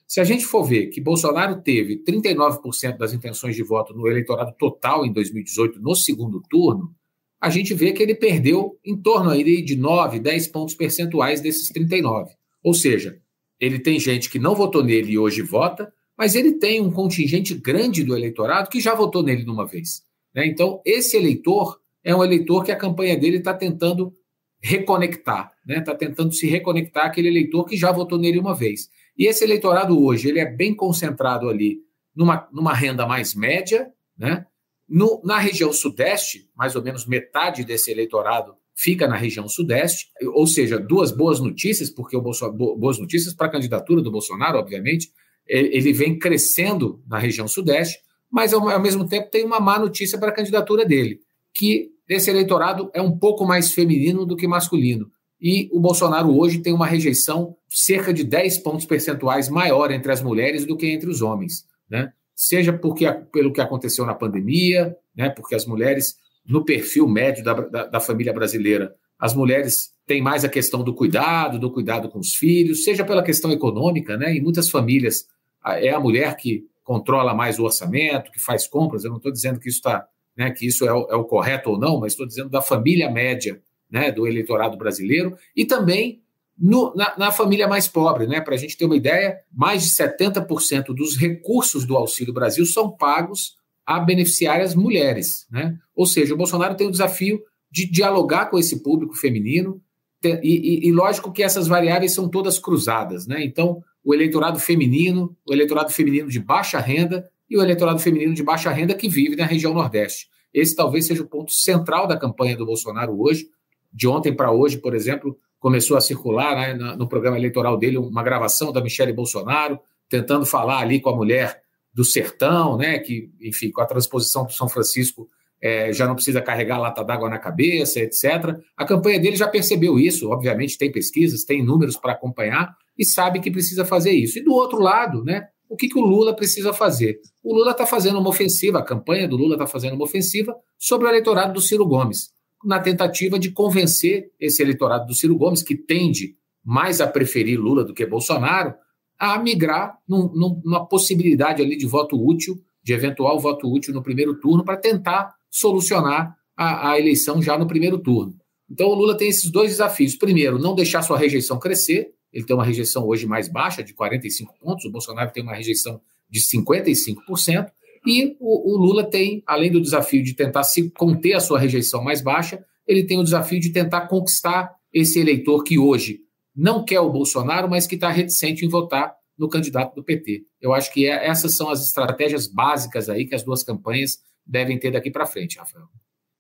Se a gente for ver que Bolsonaro teve 39% das intenções de voto no eleitorado total em 2018, no segundo turno, a gente vê que ele perdeu em torno aí de 9, 10 pontos percentuais desses 39. Ou seja, ele tem gente que não votou nele e hoje vota, mas ele tem um contingente grande do eleitorado que já votou nele numa vez. Né? Então, esse eleitor é um eleitor que a campanha dele está tentando reconectar, está né? Tá tentando se reconectar aquele eleitor que já votou nele uma vez. E esse eleitorado hoje ele é bem concentrado ali numa, numa renda mais média, né? No, na região sudeste, mais ou menos metade desse eleitorado fica na região sudeste, ou seja, duas boas notícias, porque o boas notícias para a candidatura do Bolsonaro, obviamente, ele vem crescendo na região sudeste, mas ao mesmo tempo tem uma má notícia para a candidatura dele, que esse eleitorado é um pouco mais feminino do que masculino. E o Bolsonaro hoje tem uma rejeição cerca de 10 pontos percentuais maior entre as mulheres do que entre os homens. Né? Seja porque, pelo que aconteceu na pandemia, né? porque as mulheres, no perfil médio da, da, da família brasileira, as mulheres têm mais a questão do cuidado, do cuidado com os filhos, seja pela questão econômica, né? E muitas famílias é a mulher que controla mais o orçamento, que faz compras. Eu não estou dizendo que isso está, né, que isso é o, é o, correto ou não, mas estou dizendo da família média, né, do eleitorado brasileiro e também no, na, na, família mais pobre, né? Para a gente ter uma ideia, mais de 70% dos recursos do Auxílio Brasil são pagos a beneficiárias mulheres, né? Ou seja, o Bolsonaro tem o desafio de dialogar com esse público feminino, e, e, e, lógico que essas variáveis são todas cruzadas, né? Então, o eleitorado feminino, o eleitorado feminino de baixa renda e o eleitorado feminino de baixa renda que vive na região Nordeste. Esse talvez seja o ponto central da campanha do Bolsonaro hoje. De ontem para hoje, por exemplo, começou a circular né, no programa eleitoral dele uma gravação da Michelle Bolsonaro, tentando falar ali com a mulher do sertão, né, que, enfim, com a transposição do São Francisco é, já não precisa carregar lata d'água na cabeça, etc. A campanha dele já percebeu isso, obviamente tem pesquisas, tem números para acompanhar e sabe que precisa fazer isso. E do outro lado, né, o que, que o Lula precisa fazer? O Lula está fazendo uma ofensiva, a campanha do Lula está fazendo uma ofensiva sobre o eleitorado do Ciro Gomes, na tentativa de convencer esse eleitorado do Ciro Gomes, que tende mais a preferir Lula do que Bolsonaro, a migrar num, numa possibilidade ali de voto útil, de eventual voto útil no primeiro turno, para tentar solucionar a, a eleição já no primeiro turno. Então o Lula tem esses dois desafios. Primeiro, não deixar sua rejeição crescer. Ele tem uma rejeição hoje mais baixa, de 45 pontos. O Bolsonaro tem uma rejeição de 55%. E o, o, Lula tem, além do desafio de tentar se conter a sua rejeição mais baixa, ele tem o desafio de tentar conquistar esse eleitor que hoje não quer o Bolsonaro, mas que está reticente em votar no candidato do PT. Eu acho que é, essas são as estratégias básicas aí que as duas campanhas devem ter daqui para frente, Rafael.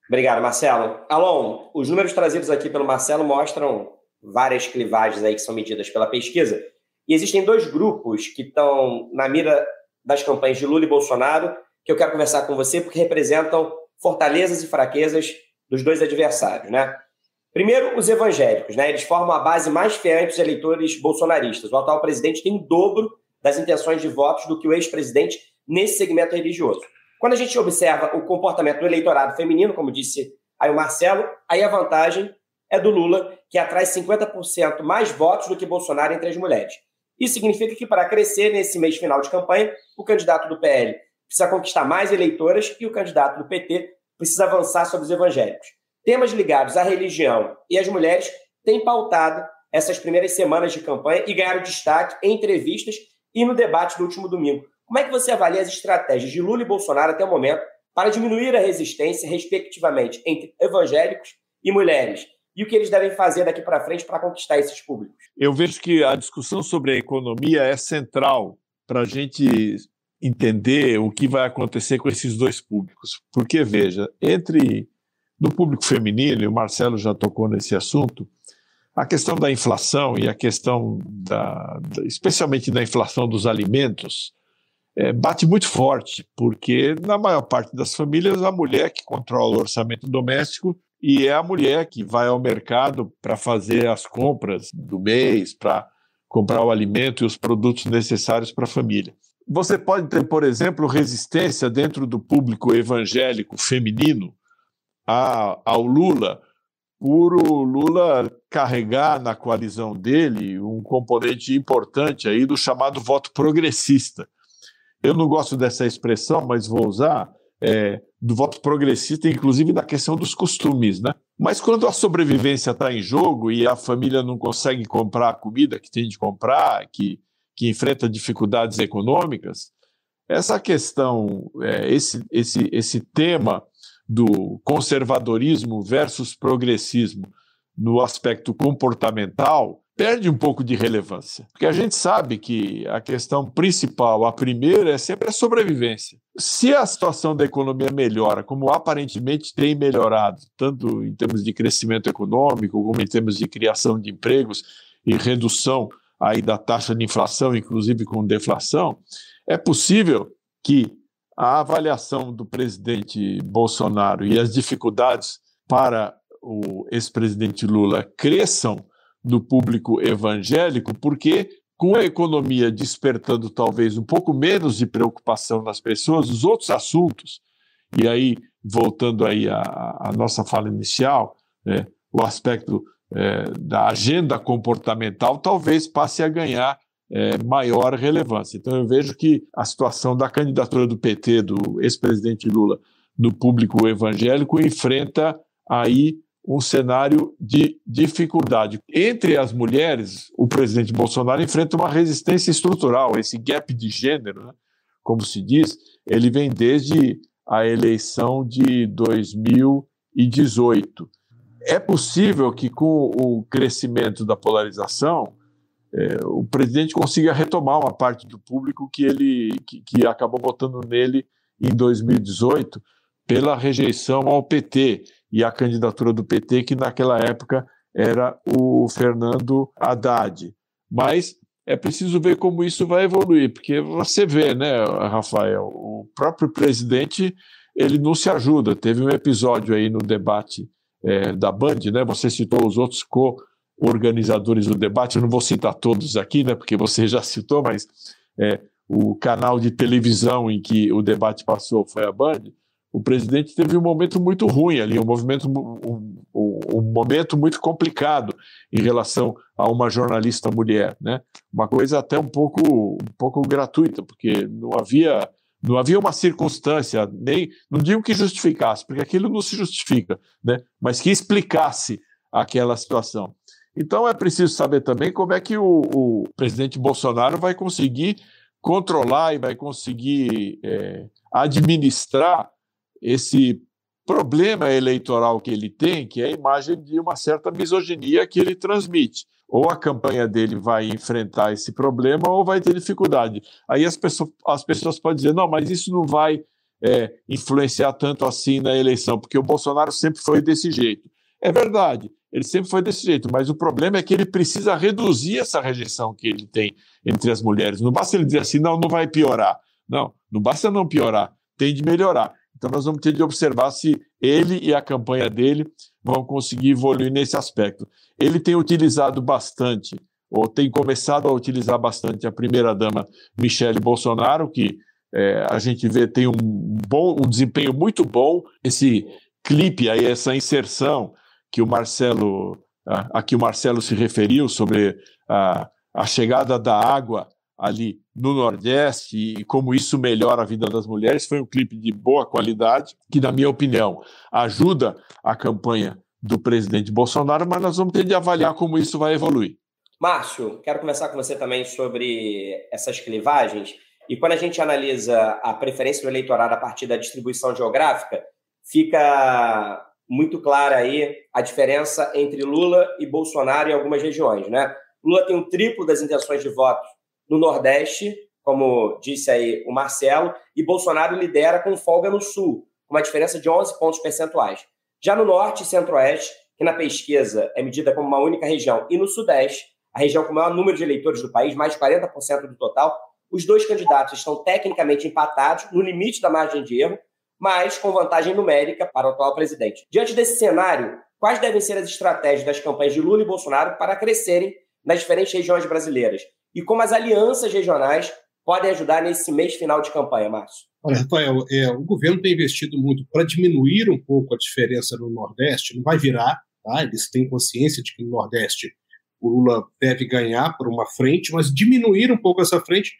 Obrigado, Marcelo. Alon, os números trazidos aqui pelo Marcelo mostram várias clivagens aí que são medidas pela pesquisa. E existem dois grupos que estão na mira das campanhas de Lula e Bolsonaro que eu quero conversar com você porque representam fortalezas e fraquezas dos dois adversários, né? Primeiro, os evangélicos, né? Eles formam a base mais fiel entre os eleitores bolsonaristas. O atual presidente tem o dobro das intenções de votos do que o ex-presidente nesse segmento religioso. Quando a gente observa o comportamento do eleitorado feminino, como disse aí o Marcelo, aí a vantagem é do Lula, que atrai 50% mais votos do que Bolsonaro entre as mulheres. Isso significa que, para crescer nesse mês final de campanha, o candidato do PL precisa conquistar mais eleitoras e o candidato do PT precisa avançar sobre os evangélicos. Temas ligados à religião e às mulheres têm pautado essas primeiras semanas de campanha e ganharam destaque em entrevistas e no debate do último domingo. Como é que você avalia as estratégias de Lula e Bolsonaro até o momento para diminuir a resistência, respectivamente, entre evangélicos e mulheres? E o que eles devem fazer daqui para frente para conquistar esses públicos? Eu vejo que a discussão sobre a economia é central para a gente entender o que vai acontecer com esses dois públicos. Porque, veja, entre no público feminino, e o Marcelo já tocou nesse assunto, a questão da inflação e a questão da, especialmente da inflação dos alimentos é, bate muito forte, porque na maior parte das famílias a mulher que controla o orçamento doméstico e é a mulher que vai ao mercado para fazer as compras do mês, para comprar o alimento e os produtos necessários para a família. Você pode ter, por exemplo, resistência dentro do público evangélico feminino ao Lula, por o Lula carregar na coalizão dele um componente importante aí do chamado voto progressista eu não gosto dessa expressão, mas vou usar, é, do voto progressista, inclusive na questão dos costumes, né? Mas quando a sobrevivência está em jogo e a família não consegue comprar a comida que tem de comprar, que, que enfrenta dificuldades econômicas, essa questão, é, esse, esse, esse tema do conservadorismo versus progressismo no aspecto comportamental perde um pouco de relevância. Porque a gente sabe que a questão principal, a primeira, é sempre a sobrevivência. Se a situação da economia melhora, como aparentemente tem melhorado, tanto em termos de crescimento econômico, como em termos de criação de empregos e redução aí da taxa de inflação, inclusive com deflação, é possível que a avaliação do presidente Bolsonaro e as dificuldades para o ex-presidente Lula cresçam do público evangélico, porque com a economia despertando talvez um pouco menos de preocupação nas pessoas, os outros assuntos, e aí voltando aí à, nossa fala inicial, né, o aspecto é, da agenda comportamental talvez passe a ganhar é, maior relevância. Então eu vejo que a situação da candidatura do PT, do ex-presidente Lula, no público evangélico, enfrenta aí um cenário de dificuldade. Entre as mulheres, o presidente Bolsonaro enfrenta uma resistência estrutural, esse gap de gênero, né? como se diz, ele vem desde a eleição de 2018. é possível que com o crescimento da polarização é, o presidente consiga retomar uma parte do público que ele que, que acabou votando nele em 2018 pela rejeição ao PT e à candidatura do PT, que naquela época era o Fernando Haddad. Mas é preciso ver como isso vai evoluir, porque você vê, né, Rafael, o próprio presidente ele não se ajuda. Teve um episódio aí no debate é, da Band, né? Você citou os outros co-organizadores do debate. Eu não vou citar todos aqui, né? Porque você já citou, mas é, o canal de televisão em que o debate passou foi a Band. O presidente teve um momento muito ruim ali, um movimento, um, um, um momento muito complicado em relação a uma jornalista mulher, né? Uma coisa até um pouco, um pouco gratuita, porque não havia não havia uma circunstância, nem não digo que justificasse, porque aquilo não se justifica, né? mas que explicasse aquela situação. Então é preciso saber também como é que o, o presidente Bolsonaro vai conseguir controlar e vai conseguir é, administrar esse problema eleitoral que ele tem, que é a imagem de uma certa misoginia que ele transmite. Ou a campanha dele vai enfrentar esse problema ou vai ter dificuldade. Aí as pessoas, as pessoas podem dizer: não, mas isso não vai é, influenciar tanto assim na eleição, porque o Bolsonaro sempre foi desse jeito. É verdade, ele sempre foi desse jeito, mas o problema é que ele precisa reduzir essa rejeição que ele tem entre as mulheres. Não basta ele dizer assim: não, não vai piorar. Não, não basta não piorar, tem de melhorar. Então, nós vamos ter de observar se ele e a campanha dele vão conseguir evoluir nesse aspecto. Ele tem utilizado bastante, ou tem começado a utilizar bastante, a primeira-dama Michele Bolsonaro, que é, a gente vê tem um, bom, um desempenho muito bom. Esse clipe aí, essa inserção que o Marcelo, a, a que o Marcelo se referiu sobre a, a chegada da água ali no Nordeste e como isso melhora a vida das mulheres. Foi um clipe de boa qualidade, que, na minha opinião, ajuda a campanha do presidente Bolsonaro, mas nós vamos ter de avaliar como isso vai evoluir. Márcio, quero conversar com você também sobre essas clivagens. E quando a gente analisa a preferência do eleitorado a partir da distribuição geográfica, fica muito clara aí a diferença entre Lula e Bolsonaro em algumas regiões, né? Lula tem um triplo das intenções de voto no Nordeste, como disse aí o Marcelo, e Bolsonaro lidera com folga no Sul, com uma diferença de 11 pontos percentuais. Já no Norte e Centro-Oeste, que na pesquisa é medida como uma única região, e no Sudeste, a região com o maior número de eleitores do país, mais de 40% do total, os dois candidatos estão tecnicamente empatados, no limite da margem de erro, mas com vantagem numérica para o atual presidente. Diante desse cenário, quais devem ser as estratégias das campanhas de Lula e Bolsonaro para crescerem nas diferentes regiões brasileiras? E como as alianças regionais podem ajudar nesse mês final de campanha, Márcio? Olha, Rafael, é, o governo tem investido muito para diminuir um pouco a diferença no Nordeste, não vai virar, tá? eles têm consciência de que no Nordeste o Lula deve ganhar por uma frente, mas diminuir um pouco essa frente,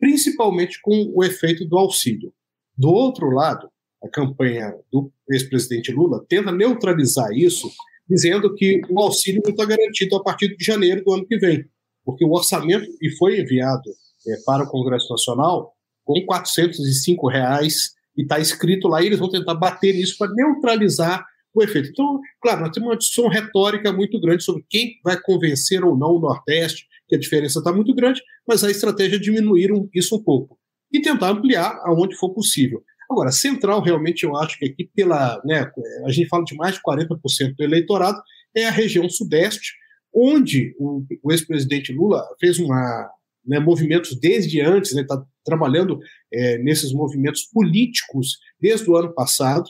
principalmente com o efeito do auxílio. Do outro lado, a campanha do ex-presidente Lula tenta neutralizar isso, dizendo que o auxílio não está garantido a partir de janeiro do ano que vem porque o orçamento e foi enviado é, para o Congresso Nacional com 405 reais e está escrito lá, e eles vão tentar bater nisso para neutralizar o efeito. Então, claro, nós temos uma discussão retórica muito grande sobre quem vai convencer ou não o Nordeste, que a diferença está muito grande, mas a estratégia é diminuir isso um pouco e tentar ampliar aonde for possível. Agora, central, realmente, eu acho que aqui, pela. Né, a gente fala de mais de 40% do eleitorado, é a região Sudeste, onde o, o ex-presidente Lula fez uma, né, movimentos desde antes, está né, trabalhando é, nesses movimentos políticos desde o ano passado.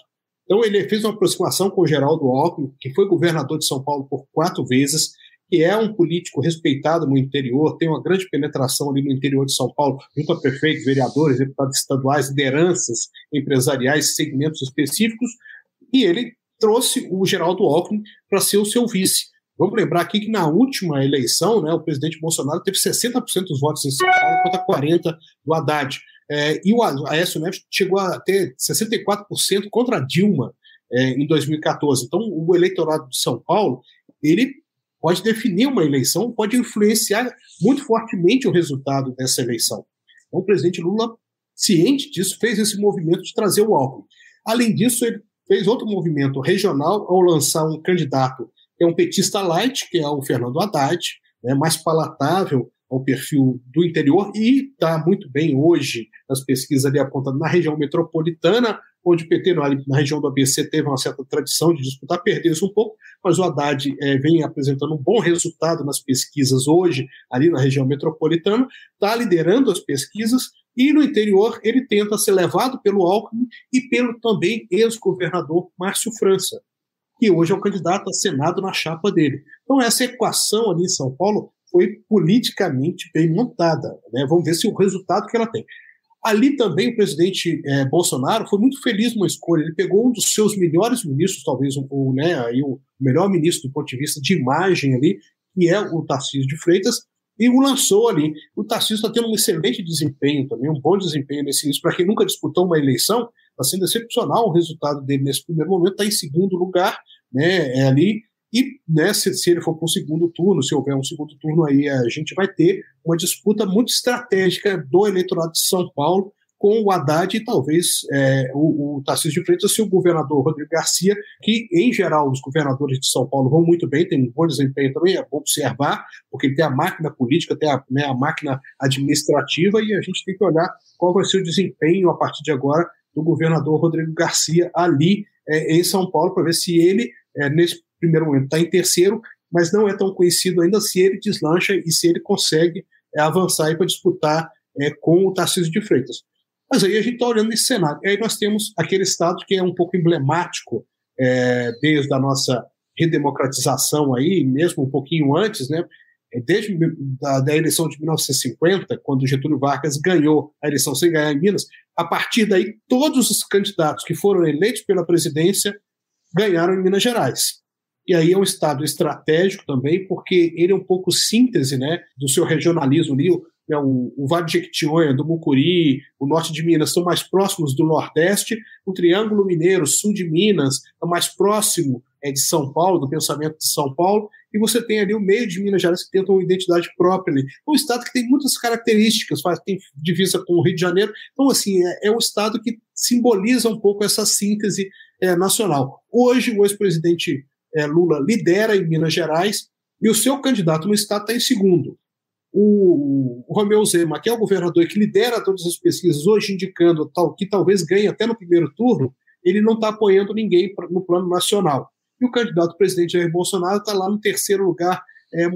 Então, ele fez uma aproximação com o Geraldo Alckmin, que foi governador de São Paulo por quatro vezes, que é um político respeitado no interior, tem uma grande penetração ali no interior de São Paulo, junto a prefeitos, vereadores, deputados estaduais, lideranças empresariais, segmentos específicos, e ele trouxe o Geraldo Alckmin para ser o seu vice. Vamos lembrar aqui que na última eleição, né, o presidente Bolsonaro teve 60% dos votos em São Paulo contra 40% do Haddad. É, e o Aécio Neves chegou a ter 64% contra Dilma é, em 2014. Então, o eleitorado de São Paulo, ele pode definir uma eleição, pode influenciar muito fortemente o resultado dessa eleição. Então, o presidente Lula, ciente disso, fez esse movimento de trazer o Alckmin. Além disso, ele fez outro movimento regional ao lançar um candidato é um petista light, que é o Fernando Haddad, né, mais palatável ao perfil do interior e está muito bem hoje nas pesquisas ali apontando na região metropolitana, onde o PT na região do ABC teve uma certa tradição de disputar, perdeu isso um pouco, mas o Haddad é, vem apresentando um bom resultado nas pesquisas hoje, ali na região metropolitana, está liderando as pesquisas, e no interior ele tenta ser levado pelo Alckmin e pelo também ex-governador Márcio França, que hoje é o candidato a Senado na chapa dele. Então essa equação ali em São Paulo foi politicamente bem montada. Né? Vamos ver se o resultado que ela tem. Ali também o presidente é, Bolsonaro foi muito feliz numa escolha. Ele pegou um dos seus melhores ministros, talvez o, né, aí o melhor ministro do ponto de vista de imagem ali, que é o Tarcísio de Freitas, e o lançou ali. O Tarcísio está tendo um excelente desempenho também, um bom desempenho nesse início. Para quem nunca disputou uma eleição, está sendo excepcional o resultado dele nesse primeiro momento, está em segundo lugar, né, é ali. E né, se, se ele for para o segundo turno, se houver um segundo turno aí, a gente vai ter uma disputa muito estratégica do eleitorado de São Paulo com o Haddad e talvez é, o, o Tarcísio de Freitas se o governador Rodrigo Garcia, que em geral os governadores de São Paulo vão muito bem, tem um bom desempenho também, é bom observar, porque ele tem a máquina política, tem a, né, a máquina administrativa e a gente tem que olhar qual vai ser o desempenho a partir de agora do governador Rodrigo Garcia ali é, em São Paulo, para ver se ele, é, nesse primeiro momento, está em terceiro, mas não é tão conhecido ainda se ele deslancha e se ele consegue é, avançar para disputar é, com o Tarcísio de Freitas. Mas aí a gente está olhando esse cenário. E aí nós temos aquele estado que é um pouco emblemático é, desde a nossa redemocratização aí, mesmo um pouquinho antes, né? É, desde da, da, eleição de 1950, quando Getúlio Vargas ganhou a eleição sem ganhar em Minas, a partir daí todos os candidatos que foram eleitos pela presidência ganharam em Minas Gerais. E aí é um estado estratégico também, porque ele é um pouco síntese né, do seu regionalismo ali. Né, o, o Vale de Jequitinhonha, do Mucuri, o norte de Minas são mais próximos do Nordeste, o Triângulo Mineiro, sul de Minas, é mais próximo é, de São Paulo, do pensamento de São Paulo, e você tem ali o meio de Minas Gerais que tenta uma identidade própria ali. É um estado que tem muitas características, faz, tem divisa com o Rio de Janeiro, então assim, é, é um estado que simboliza um pouco essa síntese é, nacional. Hoje, o ex-presidente é, Lula lidera em Minas Gerais e o seu candidato no estado está em segundo. O, o Romeu Zema, que é o governador que lidera todas as pesquisas, hoje indicando tal, que talvez ganhe até no primeiro turno, ele não está apoiando ninguém no plano nacional. E o candidato presidente Jair Bolsonaro está lá no terceiro lugar, é,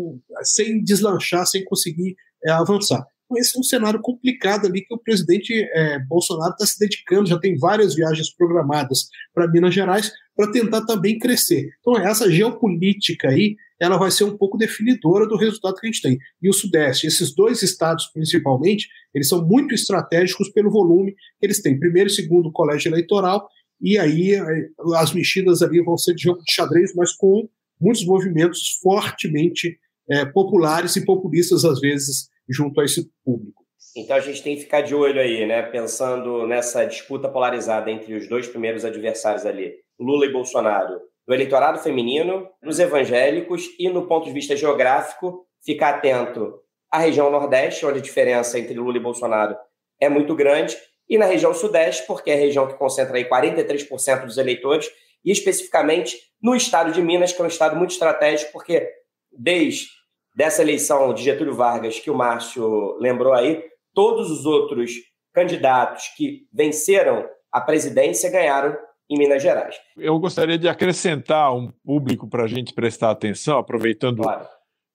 sem deslanchar, sem conseguir é, avançar. Então, esse é um cenário complicado ali que o presidente é, Bolsonaro está se dedicando, já tem várias viagens programadas para Minas Gerais para tentar também crescer. Então, essa geopolítica aí, ela vai ser um pouco definidora do resultado que a gente tem. E o Sudeste, esses dois estados principalmente, eles são muito estratégicos pelo volume que eles têm. Primeiro e segundo colégio eleitoral, e aí é, as mexidas ali vão ser de jogo de xadrez, mas com muitos movimentos fortemente é, populares e populistas, às vezes, junto a esse público. Então a gente tem que ficar de olho aí, né? Pensando nessa disputa polarizada entre os dois primeiros adversários ali, Lula e Bolsonaro, do eleitorado feminino, dos evangélicos e no ponto de vista geográfico, ficar atento à região Nordeste, onde a diferença entre Lula e Bolsonaro é muito grande, e na região Sudeste, porque é a região que concentra aí 43% dos eleitores, e especificamente no estado de Minas, que é um estado muito estratégico, porque desde dessa eleição de Getúlio Vargas, que o Márcio lembrou aí, todos os outros candidatos que venceram a presidência ganharam em Minas Gerais. Eu gostaria de acrescentar um público para a gente prestar atenção, aproveitando claro.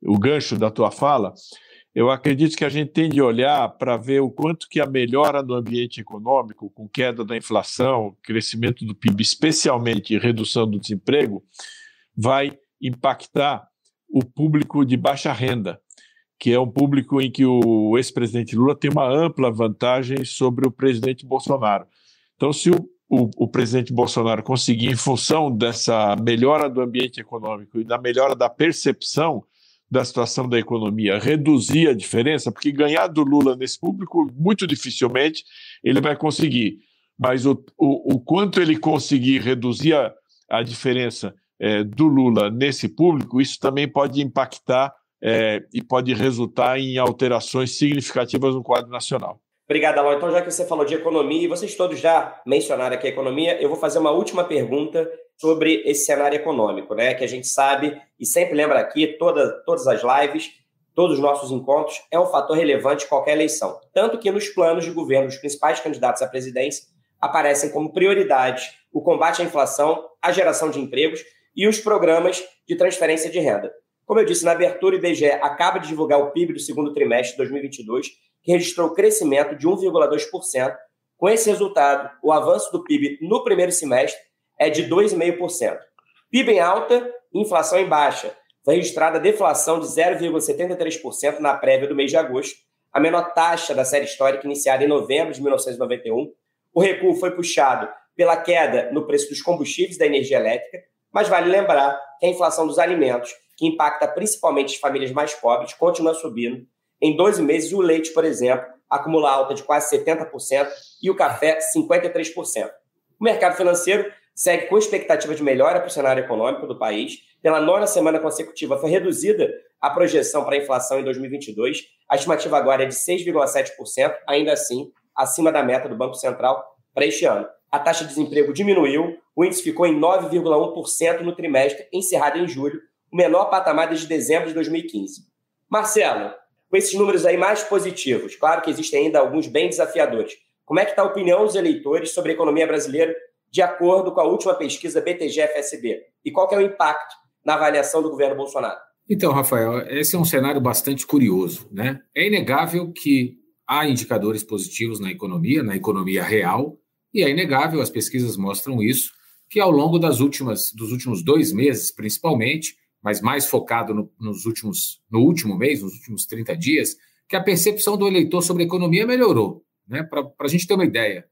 o gancho da tua fala. Eu acredito que a gente tem de olhar para ver o quanto que a melhora do ambiente econômico, com queda da inflação, crescimento do PIB, especialmente redução do desemprego, vai impactar o público de baixa renda, que é um público em que o ex-presidente Lula tem uma ampla vantagem sobre o presidente Bolsonaro. Então, se o, o, o, presidente Bolsonaro conseguir, em função dessa melhora do ambiente econômico e da melhora da percepção da situação da economia, reduzir a diferença, porque ganhar do Lula nesse público, muito dificilmente ele vai conseguir. Mas o, o, o quanto ele conseguir reduzir a, a diferença é, do Lula nesse público, isso também pode impactar é, e pode resultar em alterações significativas no quadro nacional. Obrigado, Alon. Então, já que você falou de economia e vocês todos já mencionaram aqui a economia, eu vou fazer uma última pergunta sobre esse cenário econômico, né? Que a gente sabe e sempre lembra aqui, toda, todas as lives, todos os nossos encontros, é um fator relevante em qualquer eleição. Tanto que nos planos de governo dos principais candidatos à presidência aparecem como prioridades o combate à inflação, a geração de empregos e os programas de transferência de renda. Como eu disse na abertura, o IBGE acaba de divulgar o PIB do segundo trimestre de 2022, que registrou crescimento de 1,2%. Com esse resultado, o avanço do PIB no primeiro semestre é de 2,5%. PIB em alta, inflação em baixa. Foi registrada deflação de 0,73% na prévia do mês de agosto, a menor taxa da série histórica iniciada em novembro de 1991. O recuo foi puxado pela queda no preço dos combustíveis da energia elétrica, mas vale lembrar que a inflação dos alimentos, que impacta principalmente as famílias mais pobres, continua subindo. Em 12 meses, o leite, por exemplo, acumula alta de quase 70% e o café 53%. O mercado financeiro segue com expectativa de melhora para o cenário econômico do país. Pela nona semana consecutiva, foi reduzida a projeção para a inflação em 2022. A estimativa agora é de 6,7%, ainda assim acima da meta do Banco Central para este ano. A taxa de desemprego diminuiu, o índice ficou em 9,1% no trimestre encerrado em julho, o menor patamar desde dezembro de 2015. Marcelo, com esses números aí mais positivos, claro que existem ainda alguns bem desafiadores. Como é que está a opinião dos eleitores sobre a economia brasileira de acordo com a última pesquisa BTG-FSB? E qual é o impacto na avaliação do governo Bolsonaro? Então, Rafael, esse é um cenário bastante curioso. Né? É inegável que há indicadores positivos na economia, na economia real, e é inegável, as pesquisas mostram isso, que ao longo das últimas, dos últimos dois meses, principalmente, mas mais focado no, nos últimos, no último mês, nos últimos 30 dias, que a percepção do eleitor sobre a economia melhorou. Né? Para a gente ter uma ideia,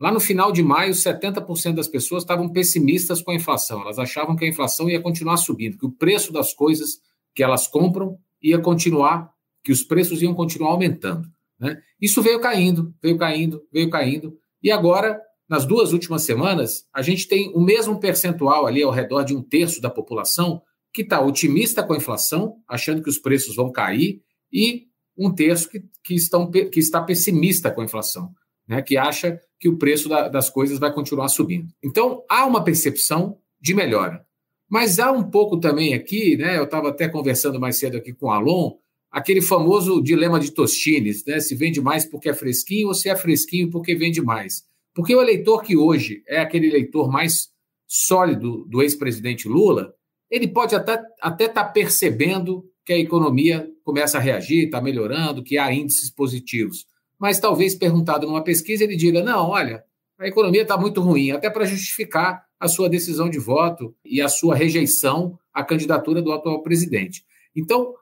lá no final de maio, 70% das pessoas estavam pessimistas com a inflação. Elas achavam que a inflação ia continuar subindo, que o preço das coisas que elas compram ia continuar, que os preços iam continuar aumentando. Né? Isso veio caindo, veio caindo, veio caindo. E agora, nas duas últimas semanas, a gente tem o mesmo percentual ali ao redor de um terço da população que está otimista com a inflação, achando que os preços vão cair, e um terço que, que, estão, que está pessimista com a inflação, né, que acha que o preço da, das coisas vai continuar subindo. Então, há uma percepção de melhora. Mas há um pouco também aqui, né, eu estava até conversando mais cedo aqui com o Alon, aquele famoso dilema de Tostines, né, se vende mais porque é fresquinho ou se é fresquinho porque vende mais. Porque o eleitor que hoje é aquele eleitor mais sólido do ex-presidente Lula, ele pode até estar até tá percebendo que a economia começa a reagir, está melhorando, que há índices positivos. Mas talvez perguntado numa pesquisa, ele diga: não, olha, a economia está muito ruim, até para justificar a sua decisão de voto e a sua rejeição à candidatura do atual presidente. Então,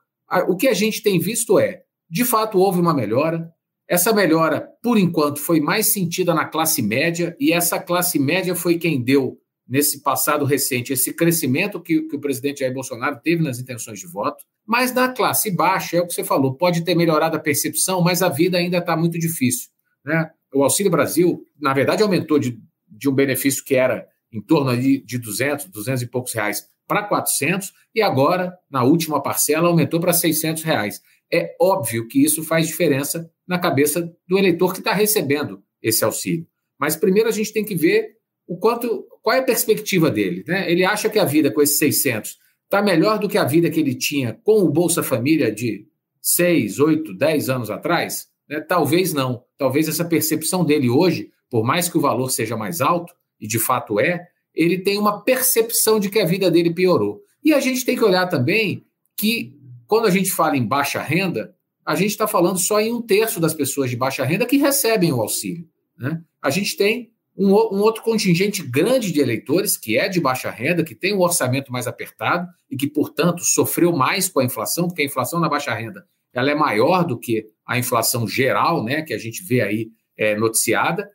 o que a gente tem visto é, de fato, houve uma melhora. Essa melhora, por enquanto, foi mais sentida na classe média, e essa classe média foi quem deu nesse passado recente, esse crescimento que, que, o presidente Jair Bolsonaro teve nas intenções de voto, mas na classe baixa, é o que você falou, pode ter melhorado a percepção, mas a vida ainda está muito difícil. Né? O Auxílio Brasil, na verdade, aumentou de, de um benefício que era em torno de, de 200, 200 e poucos reais para 400, e agora, na última parcela, aumentou para 600 reais. É óbvio que isso faz diferença na cabeça do eleitor que está recebendo esse auxílio. Mas primeiro a gente tem que ver o quanto, qual é a perspectiva dele? Né? Ele acha que a vida com esses 600 está melhor do que a vida que ele tinha com o Bolsa Família de 6, 8, 10 anos atrás? Né? Talvez não. Talvez essa percepção dele hoje, por mais que o valor seja mais alto, e de fato é, ele tem uma percepção de que a vida dele piorou. E a gente tem que olhar também que, quando a gente fala em baixa renda, a gente está falando só em um terço das pessoas de baixa renda que recebem o auxílio. Né? A gente tem um, um, outro contingente grande de eleitores, que é de baixa renda, que tem um orçamento mais apertado e que, portanto, sofreu mais com a inflação, porque a inflação na baixa renda ela é maior do que a inflação geral, né, que a gente vê aí é, noticiada.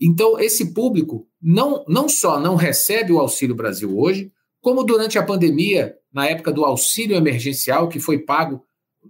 Então, esse público não, não só não recebe o Auxílio Brasil hoje, como durante a pandemia, na época do auxílio emergencial, que foi pago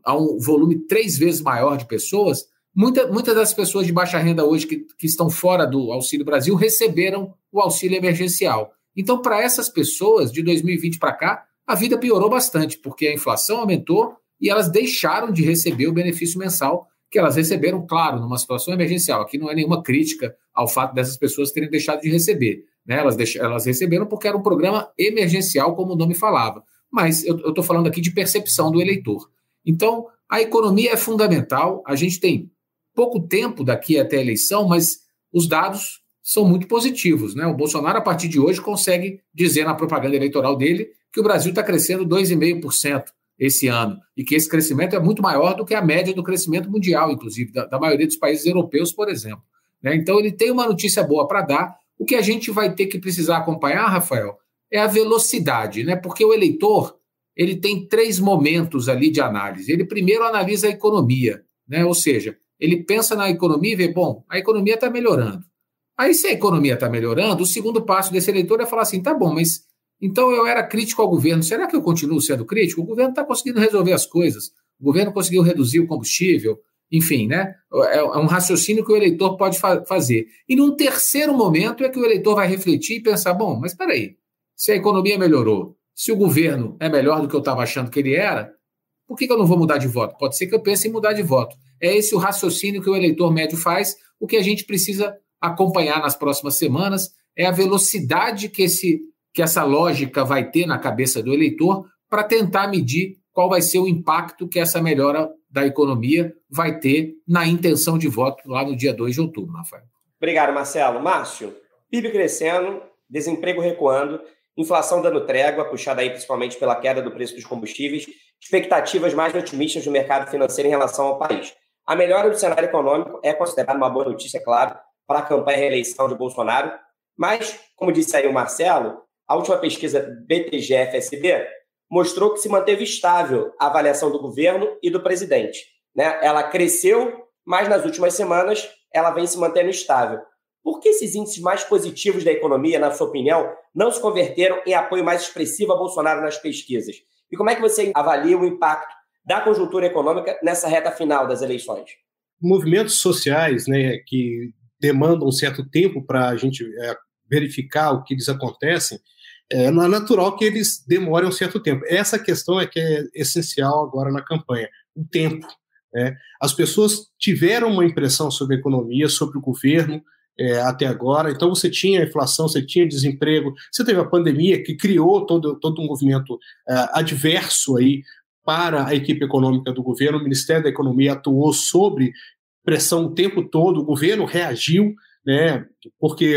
a um volume três vezes maior de pessoas, Muita, muitas das pessoas de baixa renda hoje que, que estão fora do Auxílio Brasil receberam o auxílio emergencial. Então, para essas pessoas, de 2020 para cá, a vida piorou bastante, porque a inflação aumentou e elas deixaram de receber o benefício mensal que elas receberam, claro, numa situação emergencial. Aqui não é nenhuma crítica ao fato dessas pessoas terem deixado de receber. Né? Elas, deix... elas receberam porque era um programa emergencial, como o nome falava. Mas eu estou falando aqui de percepção do eleitor. Então, a economia é fundamental. A gente tem pouco tempo daqui até a eleição, mas os dados são muito positivos. Né? O Bolsonaro, a partir de hoje, consegue dizer na propaganda eleitoral dele que o Brasil está crescendo 2,5% esse ano e que esse crescimento é muito maior do que a média do crescimento mundial, inclusive, da, da maioria dos países europeus, por exemplo. Né? Então, ele tem uma notícia boa para dar. O que a gente vai ter que precisar acompanhar, Rafael, é a velocidade, né? porque o eleitor ele tem três momentos ali de análise. Ele primeiro analisa a economia, né? ou seja, ele pensa na economia e vê, bom, a economia está melhorando. Aí, se a economia está melhorando, o segundo passo desse eleitor é falar assim: tá bom, mas então eu era crítico ao governo, será que eu continuo sendo crítico? O governo está conseguindo resolver as coisas, o governo conseguiu reduzir o combustível, enfim, né? É, é um raciocínio que o eleitor pode fa fazer. E num terceiro momento é que o eleitor vai refletir e pensar: bom, mas espera aí, se a economia melhorou, se o governo é melhor do que eu estava achando que ele era, por que, que eu não vou mudar de voto? Pode ser que eu pense em mudar de voto. É esse o raciocínio que o eleitor médio faz. O que a gente precisa acompanhar nas próximas semanas é a velocidade que, esse, que essa lógica vai ter na cabeça do eleitor para tentar medir qual vai ser o impacto que essa melhora da economia vai ter na intenção de voto lá no dia 2 de outubro, Rafael. Obrigado, Marcelo. Márcio, PIB crescendo, desemprego recuando, inflação dando trégua, puxada aí principalmente pela queda do preço dos combustíveis, expectativas mais otimistas do mercado financeiro em relação ao país. A melhora do cenário econômico é considerada uma boa notícia, claro, para a campanha de reeleição de Bolsonaro, mas, como disse aí o Marcelo, a última pesquisa BTG-FSB mostrou que se manteve estável a avaliação do governo e do presidente. Né? Ela cresceu, mas nas últimas semanas ela vem se mantendo estável. Por que esses índices mais positivos da economia, na sua opinião, não se converteram em apoio mais expressivo a Bolsonaro nas pesquisas? E como é que você avalia o impacto da conjuntura econômica nessa reta final das eleições? Movimentos sociais né, que demandam um certo tempo para a gente é, verificar o que eles acontecem, é, é natural que eles demorem um certo tempo. Essa questão é que é essencial agora na campanha, o tempo. Né? As pessoas tiveram uma impressão sobre a economia, sobre o governo, é, até agora. Então você tinha inflação, você tinha desemprego, você teve a pandemia que criou todo, todo um movimento é, adverso aí para a equipe econômica do governo. O Ministério da Economia atuou sobre pressão o tempo todo, o governo reagiu, né, porque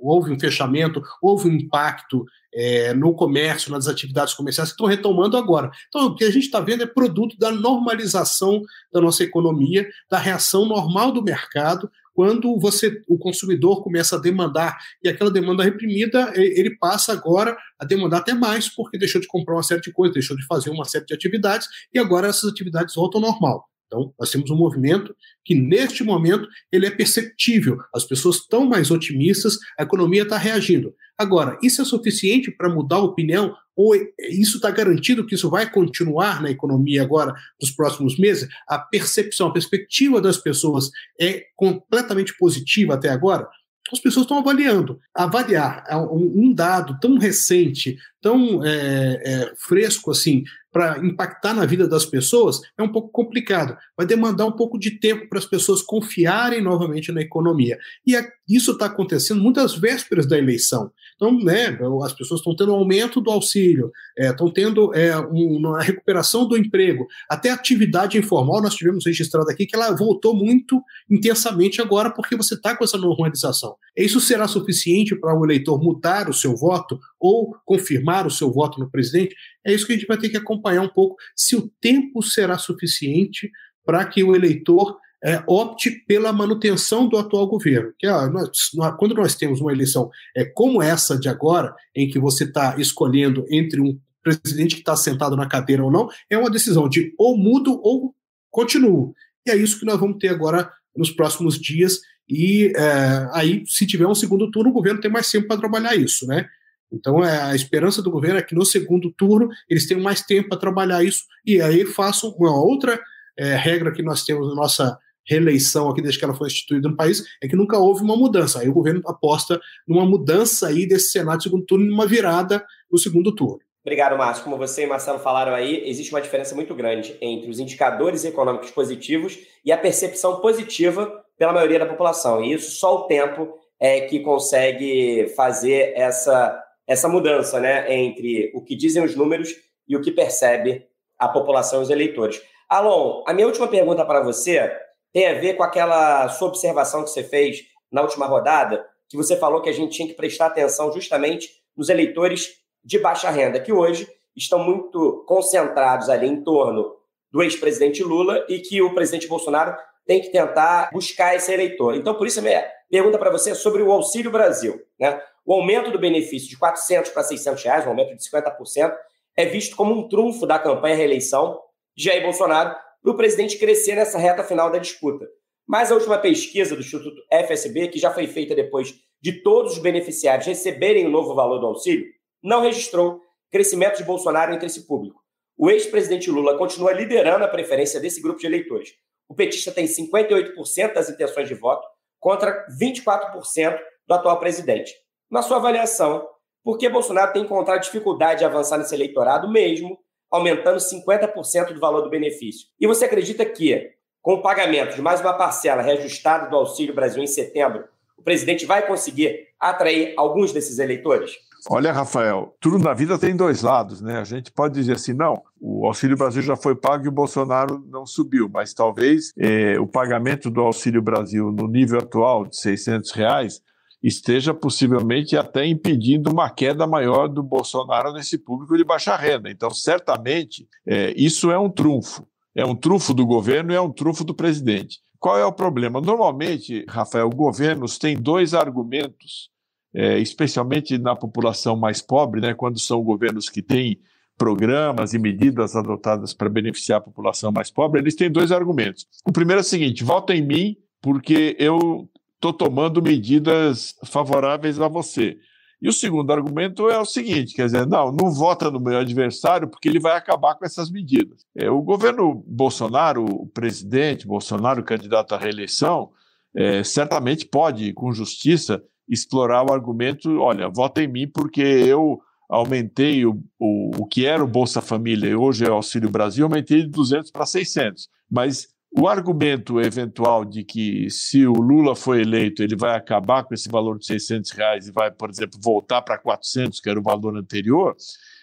houve um fechamento, houve um impacto é, no comércio, nas atividades comerciais que estão retomando agora. Então, o que a gente está vendo é produto da normalização da nossa economia, da reação normal do mercado quando você, o consumidor começa a demandar e aquela demanda reprimida, ele passa agora a demandar até mais, porque deixou de comprar uma série de coisas, deixou de fazer uma série de atividades e agora essas atividades voltam ao normal. Então, nós temos um movimento que, neste momento, ele é perceptível. As pessoas estão mais otimistas, a economia está reagindo. Agora, isso é suficiente para mudar a opinião? Ou isso está garantido que isso vai continuar na economia agora, nos próximos meses? A percepção, a perspectiva das pessoas é completamente positiva até agora? as pessoas estão avaliando. Avaliar um dado tão recente, tão é, é, fresco assim, para impactar na vida das pessoas, é um pouco complicado. Vai demandar um pouco de tempo para as pessoas confiarem novamente na economia. E isso está acontecendo muitas vésperas da eleição. Então, né, as pessoas estão tendo um aumento do auxílio, é, estão tendo é, uma recuperação do emprego, até a atividade informal nós tivemos registrado aqui que ela voltou muito intensamente agora porque você está com essa normalização. Isso será suficiente para o eleitor mudar o seu voto ou confirmar o seu voto no presidente? É isso que a gente vai ter que acompanhar um pouco, se o tempo será suficiente para que o eleitor é, opte pela manutenção do atual governo. Que, ah, nós, quando nós temos uma eleição é, como essa de agora, em que você está escolhendo entre um presidente que está sentado na cadeira ou não, é uma decisão de ou mudo ou continuo. E é isso que nós vamos ter agora nos próximos dias. E é, aí, se tiver um segundo turno, o governo tem mais tempo para trabalhar isso, né? Então, é, a esperança do governo é que no segundo turno eles tenham mais tempo para trabalhar isso e aí façam uma outra é, regra que nós temos na nossa reeleição aqui desde que ela foi instituída no país é que nunca houve uma mudança. Aí o governo aposta numa mudança aí desse Senado segundo turno, numa virada no segundo turno. Obrigado, Márcio. Como você e Marcelo falaram aí, existe uma diferença muito grande entre os indicadores econômicos positivos e a percepção positiva pela maioria da população. E isso só o tempo é que consegue fazer essa, essa mudança né, entre o que dizem os números e o que percebe a população e os eleitores. Alon, a minha última pergunta para você tem a ver com aquela sua observação que você fez na última rodada, que você falou que a gente tinha que prestar atenção justamente nos eleitores de baixa renda, que hoje estão muito concentrados ali em torno do ex-presidente Lula e que o presidente Bolsonaro tem que tentar buscar esse eleitor. Então, por isso, a minha pergunta para você é sobre o Auxílio Brasil. Né? O aumento do benefício de 400 para 600 reais, um aumento de 50%, é visto como um trunfo da campanha reeleição de Jair Bolsonaro para o presidente crescer nessa reta final da disputa. Mas a última pesquisa do Instituto FSB, que já foi feita depois de todos os beneficiários receberem o novo valor do auxílio, não registrou crescimento de Bolsonaro entre esse público. O ex-presidente Lula continua liderando a preferência desse grupo de eleitores. O petista tem 58% das intenções de voto contra 24% do atual presidente. Na sua avaliação, por que Bolsonaro tem encontrado dificuldade de avançar nesse eleitorado, mesmo aumentando 50% do valor do benefício? E você acredita que, com o pagamento de mais uma parcela reajustada do Auxílio Brasil em setembro, o presidente vai conseguir atrair alguns desses eleitores? Olha, Rafael, tudo na vida tem dois lados, né? A gente pode dizer assim, não, o Auxílio Brasil já foi pago e o Bolsonaro não subiu, mas talvez eh, o pagamento do Auxílio Brasil no nível atual de 600 reais esteja possivelmente até impedindo uma queda maior do Bolsonaro nesse público de baixa renda. Então, certamente, eh, isso é um trunfo. É um trunfo do governo e é um trunfo do presidente. Qual é o problema? Normalmente, Rafael, governos têm dois argumentos é, especialmente na população mais pobre, né, quando são governos que têm programas e medidas adotadas para beneficiar a população mais pobre, eles têm dois argumentos. O primeiro é o seguinte: vota em mim porque eu estou tomando medidas favoráveis a você. E o segundo argumento é o seguinte: quer dizer, não, não vota no meu adversário porque ele vai acabar com essas medidas. É, o governo Bolsonaro, o presidente Bolsonaro, candidato à reeleição, é, certamente pode, com justiça, explorar o argumento: olha, vota em mim porque eu aumentei o, o, o que era o Bolsa Família e hoje é o Auxílio Brasil, aumentei de 200 para 600. Mas o argumento eventual de que se o Lula for eleito, ele vai acabar com esse valor de 600 reais e vai, por exemplo, voltar para 400, que era o valor anterior,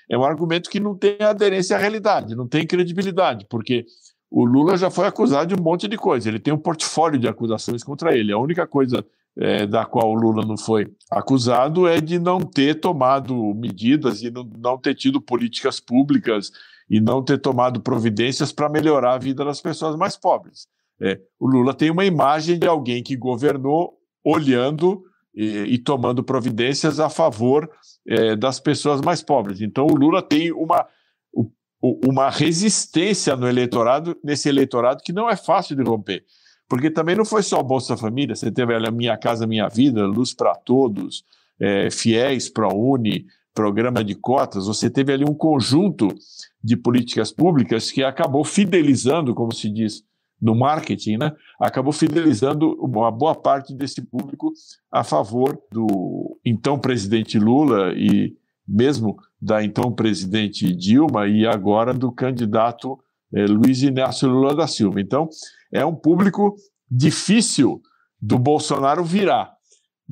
é um argumento que não tem aderência à realidade, não tem credibilidade, porque o Lula já foi acusado de um monte de coisa, ele tem um portfólio de acusações contra ele. A única coisa é, da qual o Lula não foi acusado é de não ter tomado medidas e não, não ter tido políticas públicas e não ter tomado providências para melhorar a vida das pessoas mais pobres. É, o Lula tem uma imagem de alguém que governou olhando e, e tomando providências a favor é, das pessoas mais pobres. Então, o Lula tem uma, uma resistência no eleitorado, nesse eleitorado que não é fácil de romper. Porque também não foi só Bolsa Família, você teve a Minha Casa Minha Vida, Luz para Todos, é, Fiéis, ProUni, Programa de Cotas, você teve ali um conjunto de políticas públicas que acabou fidelizando, como se diz no marketing, né? acabou fidelizando uma boa parte desse público a favor do então presidente Lula e mesmo da então presidente Dilma e agora do candidato é, Luiz Inácio Lula da Silva. Então, é um público difícil do Bolsonaro virar.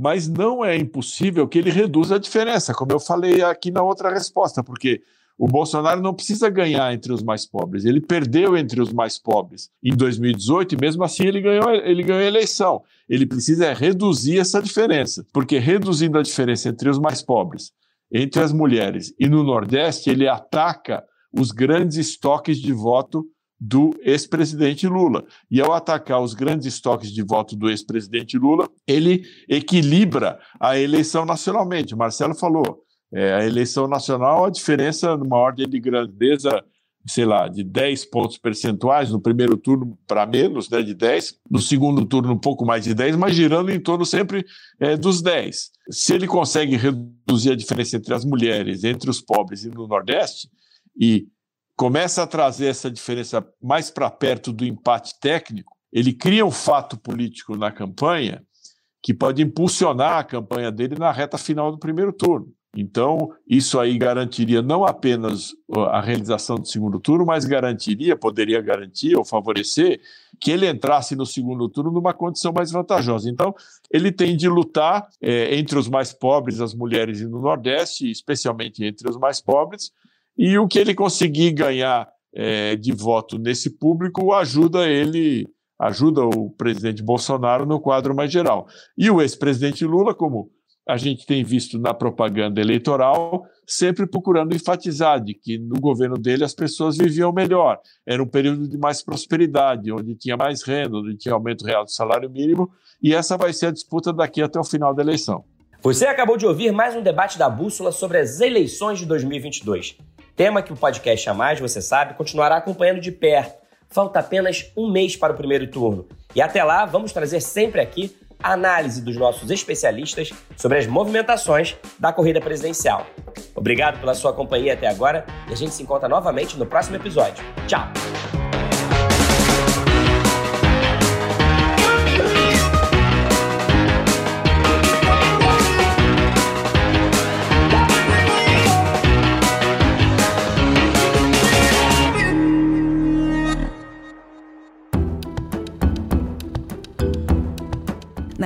Mas não é impossível que ele reduza a diferença, como eu falei aqui na outra resposta, porque o Bolsonaro não precisa ganhar entre os mais pobres. Ele perdeu entre os mais pobres em 2018 e mesmo assim ele ganhou, ele ganhou a eleição. Ele precisa reduzir essa diferença, porque reduzindo a diferença entre os mais pobres, entre as mulheres e no Nordeste, ele ataca os grandes estoques de voto do ex-presidente Lula. E ao atacar os grandes estoques de voto do ex-presidente Lula, ele equilibra a eleição nacionalmente. O Marcelo falou, é, a eleição nacional, a diferença numa ordem de grandeza, sei lá, de 10 pontos percentuais, no primeiro turno para menos, né, de 10, no segundo turno um pouco mais de 10, mas girando em torno sempre é, dos 10. Se ele consegue reduzir a diferença entre as mulheres, entre os pobres e no Nordeste, e começa a trazer essa diferença mais para perto do empate técnico, ele cria um fato político na campanha que pode impulsionar a campanha dele na reta final do primeiro turno. Então, isso aí garantiria não apenas a realização do segundo turno, mas garantiria, poderia garantir ou favorecer que ele entrasse no segundo turno numa condição mais vantajosa. Então, ele tem de lutar é, entre os mais pobres, as mulheres no Nordeste, especialmente entre os mais pobres, e o que ele conseguir ganhar é, de voto nesse público ajuda ele, ajuda o presidente Bolsonaro no quadro mais geral. E o ex-presidente Lula, como a gente tem visto na propaganda eleitoral, sempre procurando enfatizar de que no governo dele as pessoas viviam melhor. Era um período de mais prosperidade, onde tinha mais renda, onde tinha aumento real do salário mínimo, e essa vai ser a disputa daqui até o final da eleição. Você acabou de ouvir mais um debate da Bússola sobre as eleições de 2022. Tema que o podcast A Mais, você sabe, continuará acompanhando de perto. Falta apenas um mês para o primeiro turno. E até lá, vamos trazer sempre aqui análise dos nossos especialistas sobre as movimentações da corrida presidencial. Obrigado pela sua companhia até agora e a gente se encontra novamente no próximo episódio. Tchau!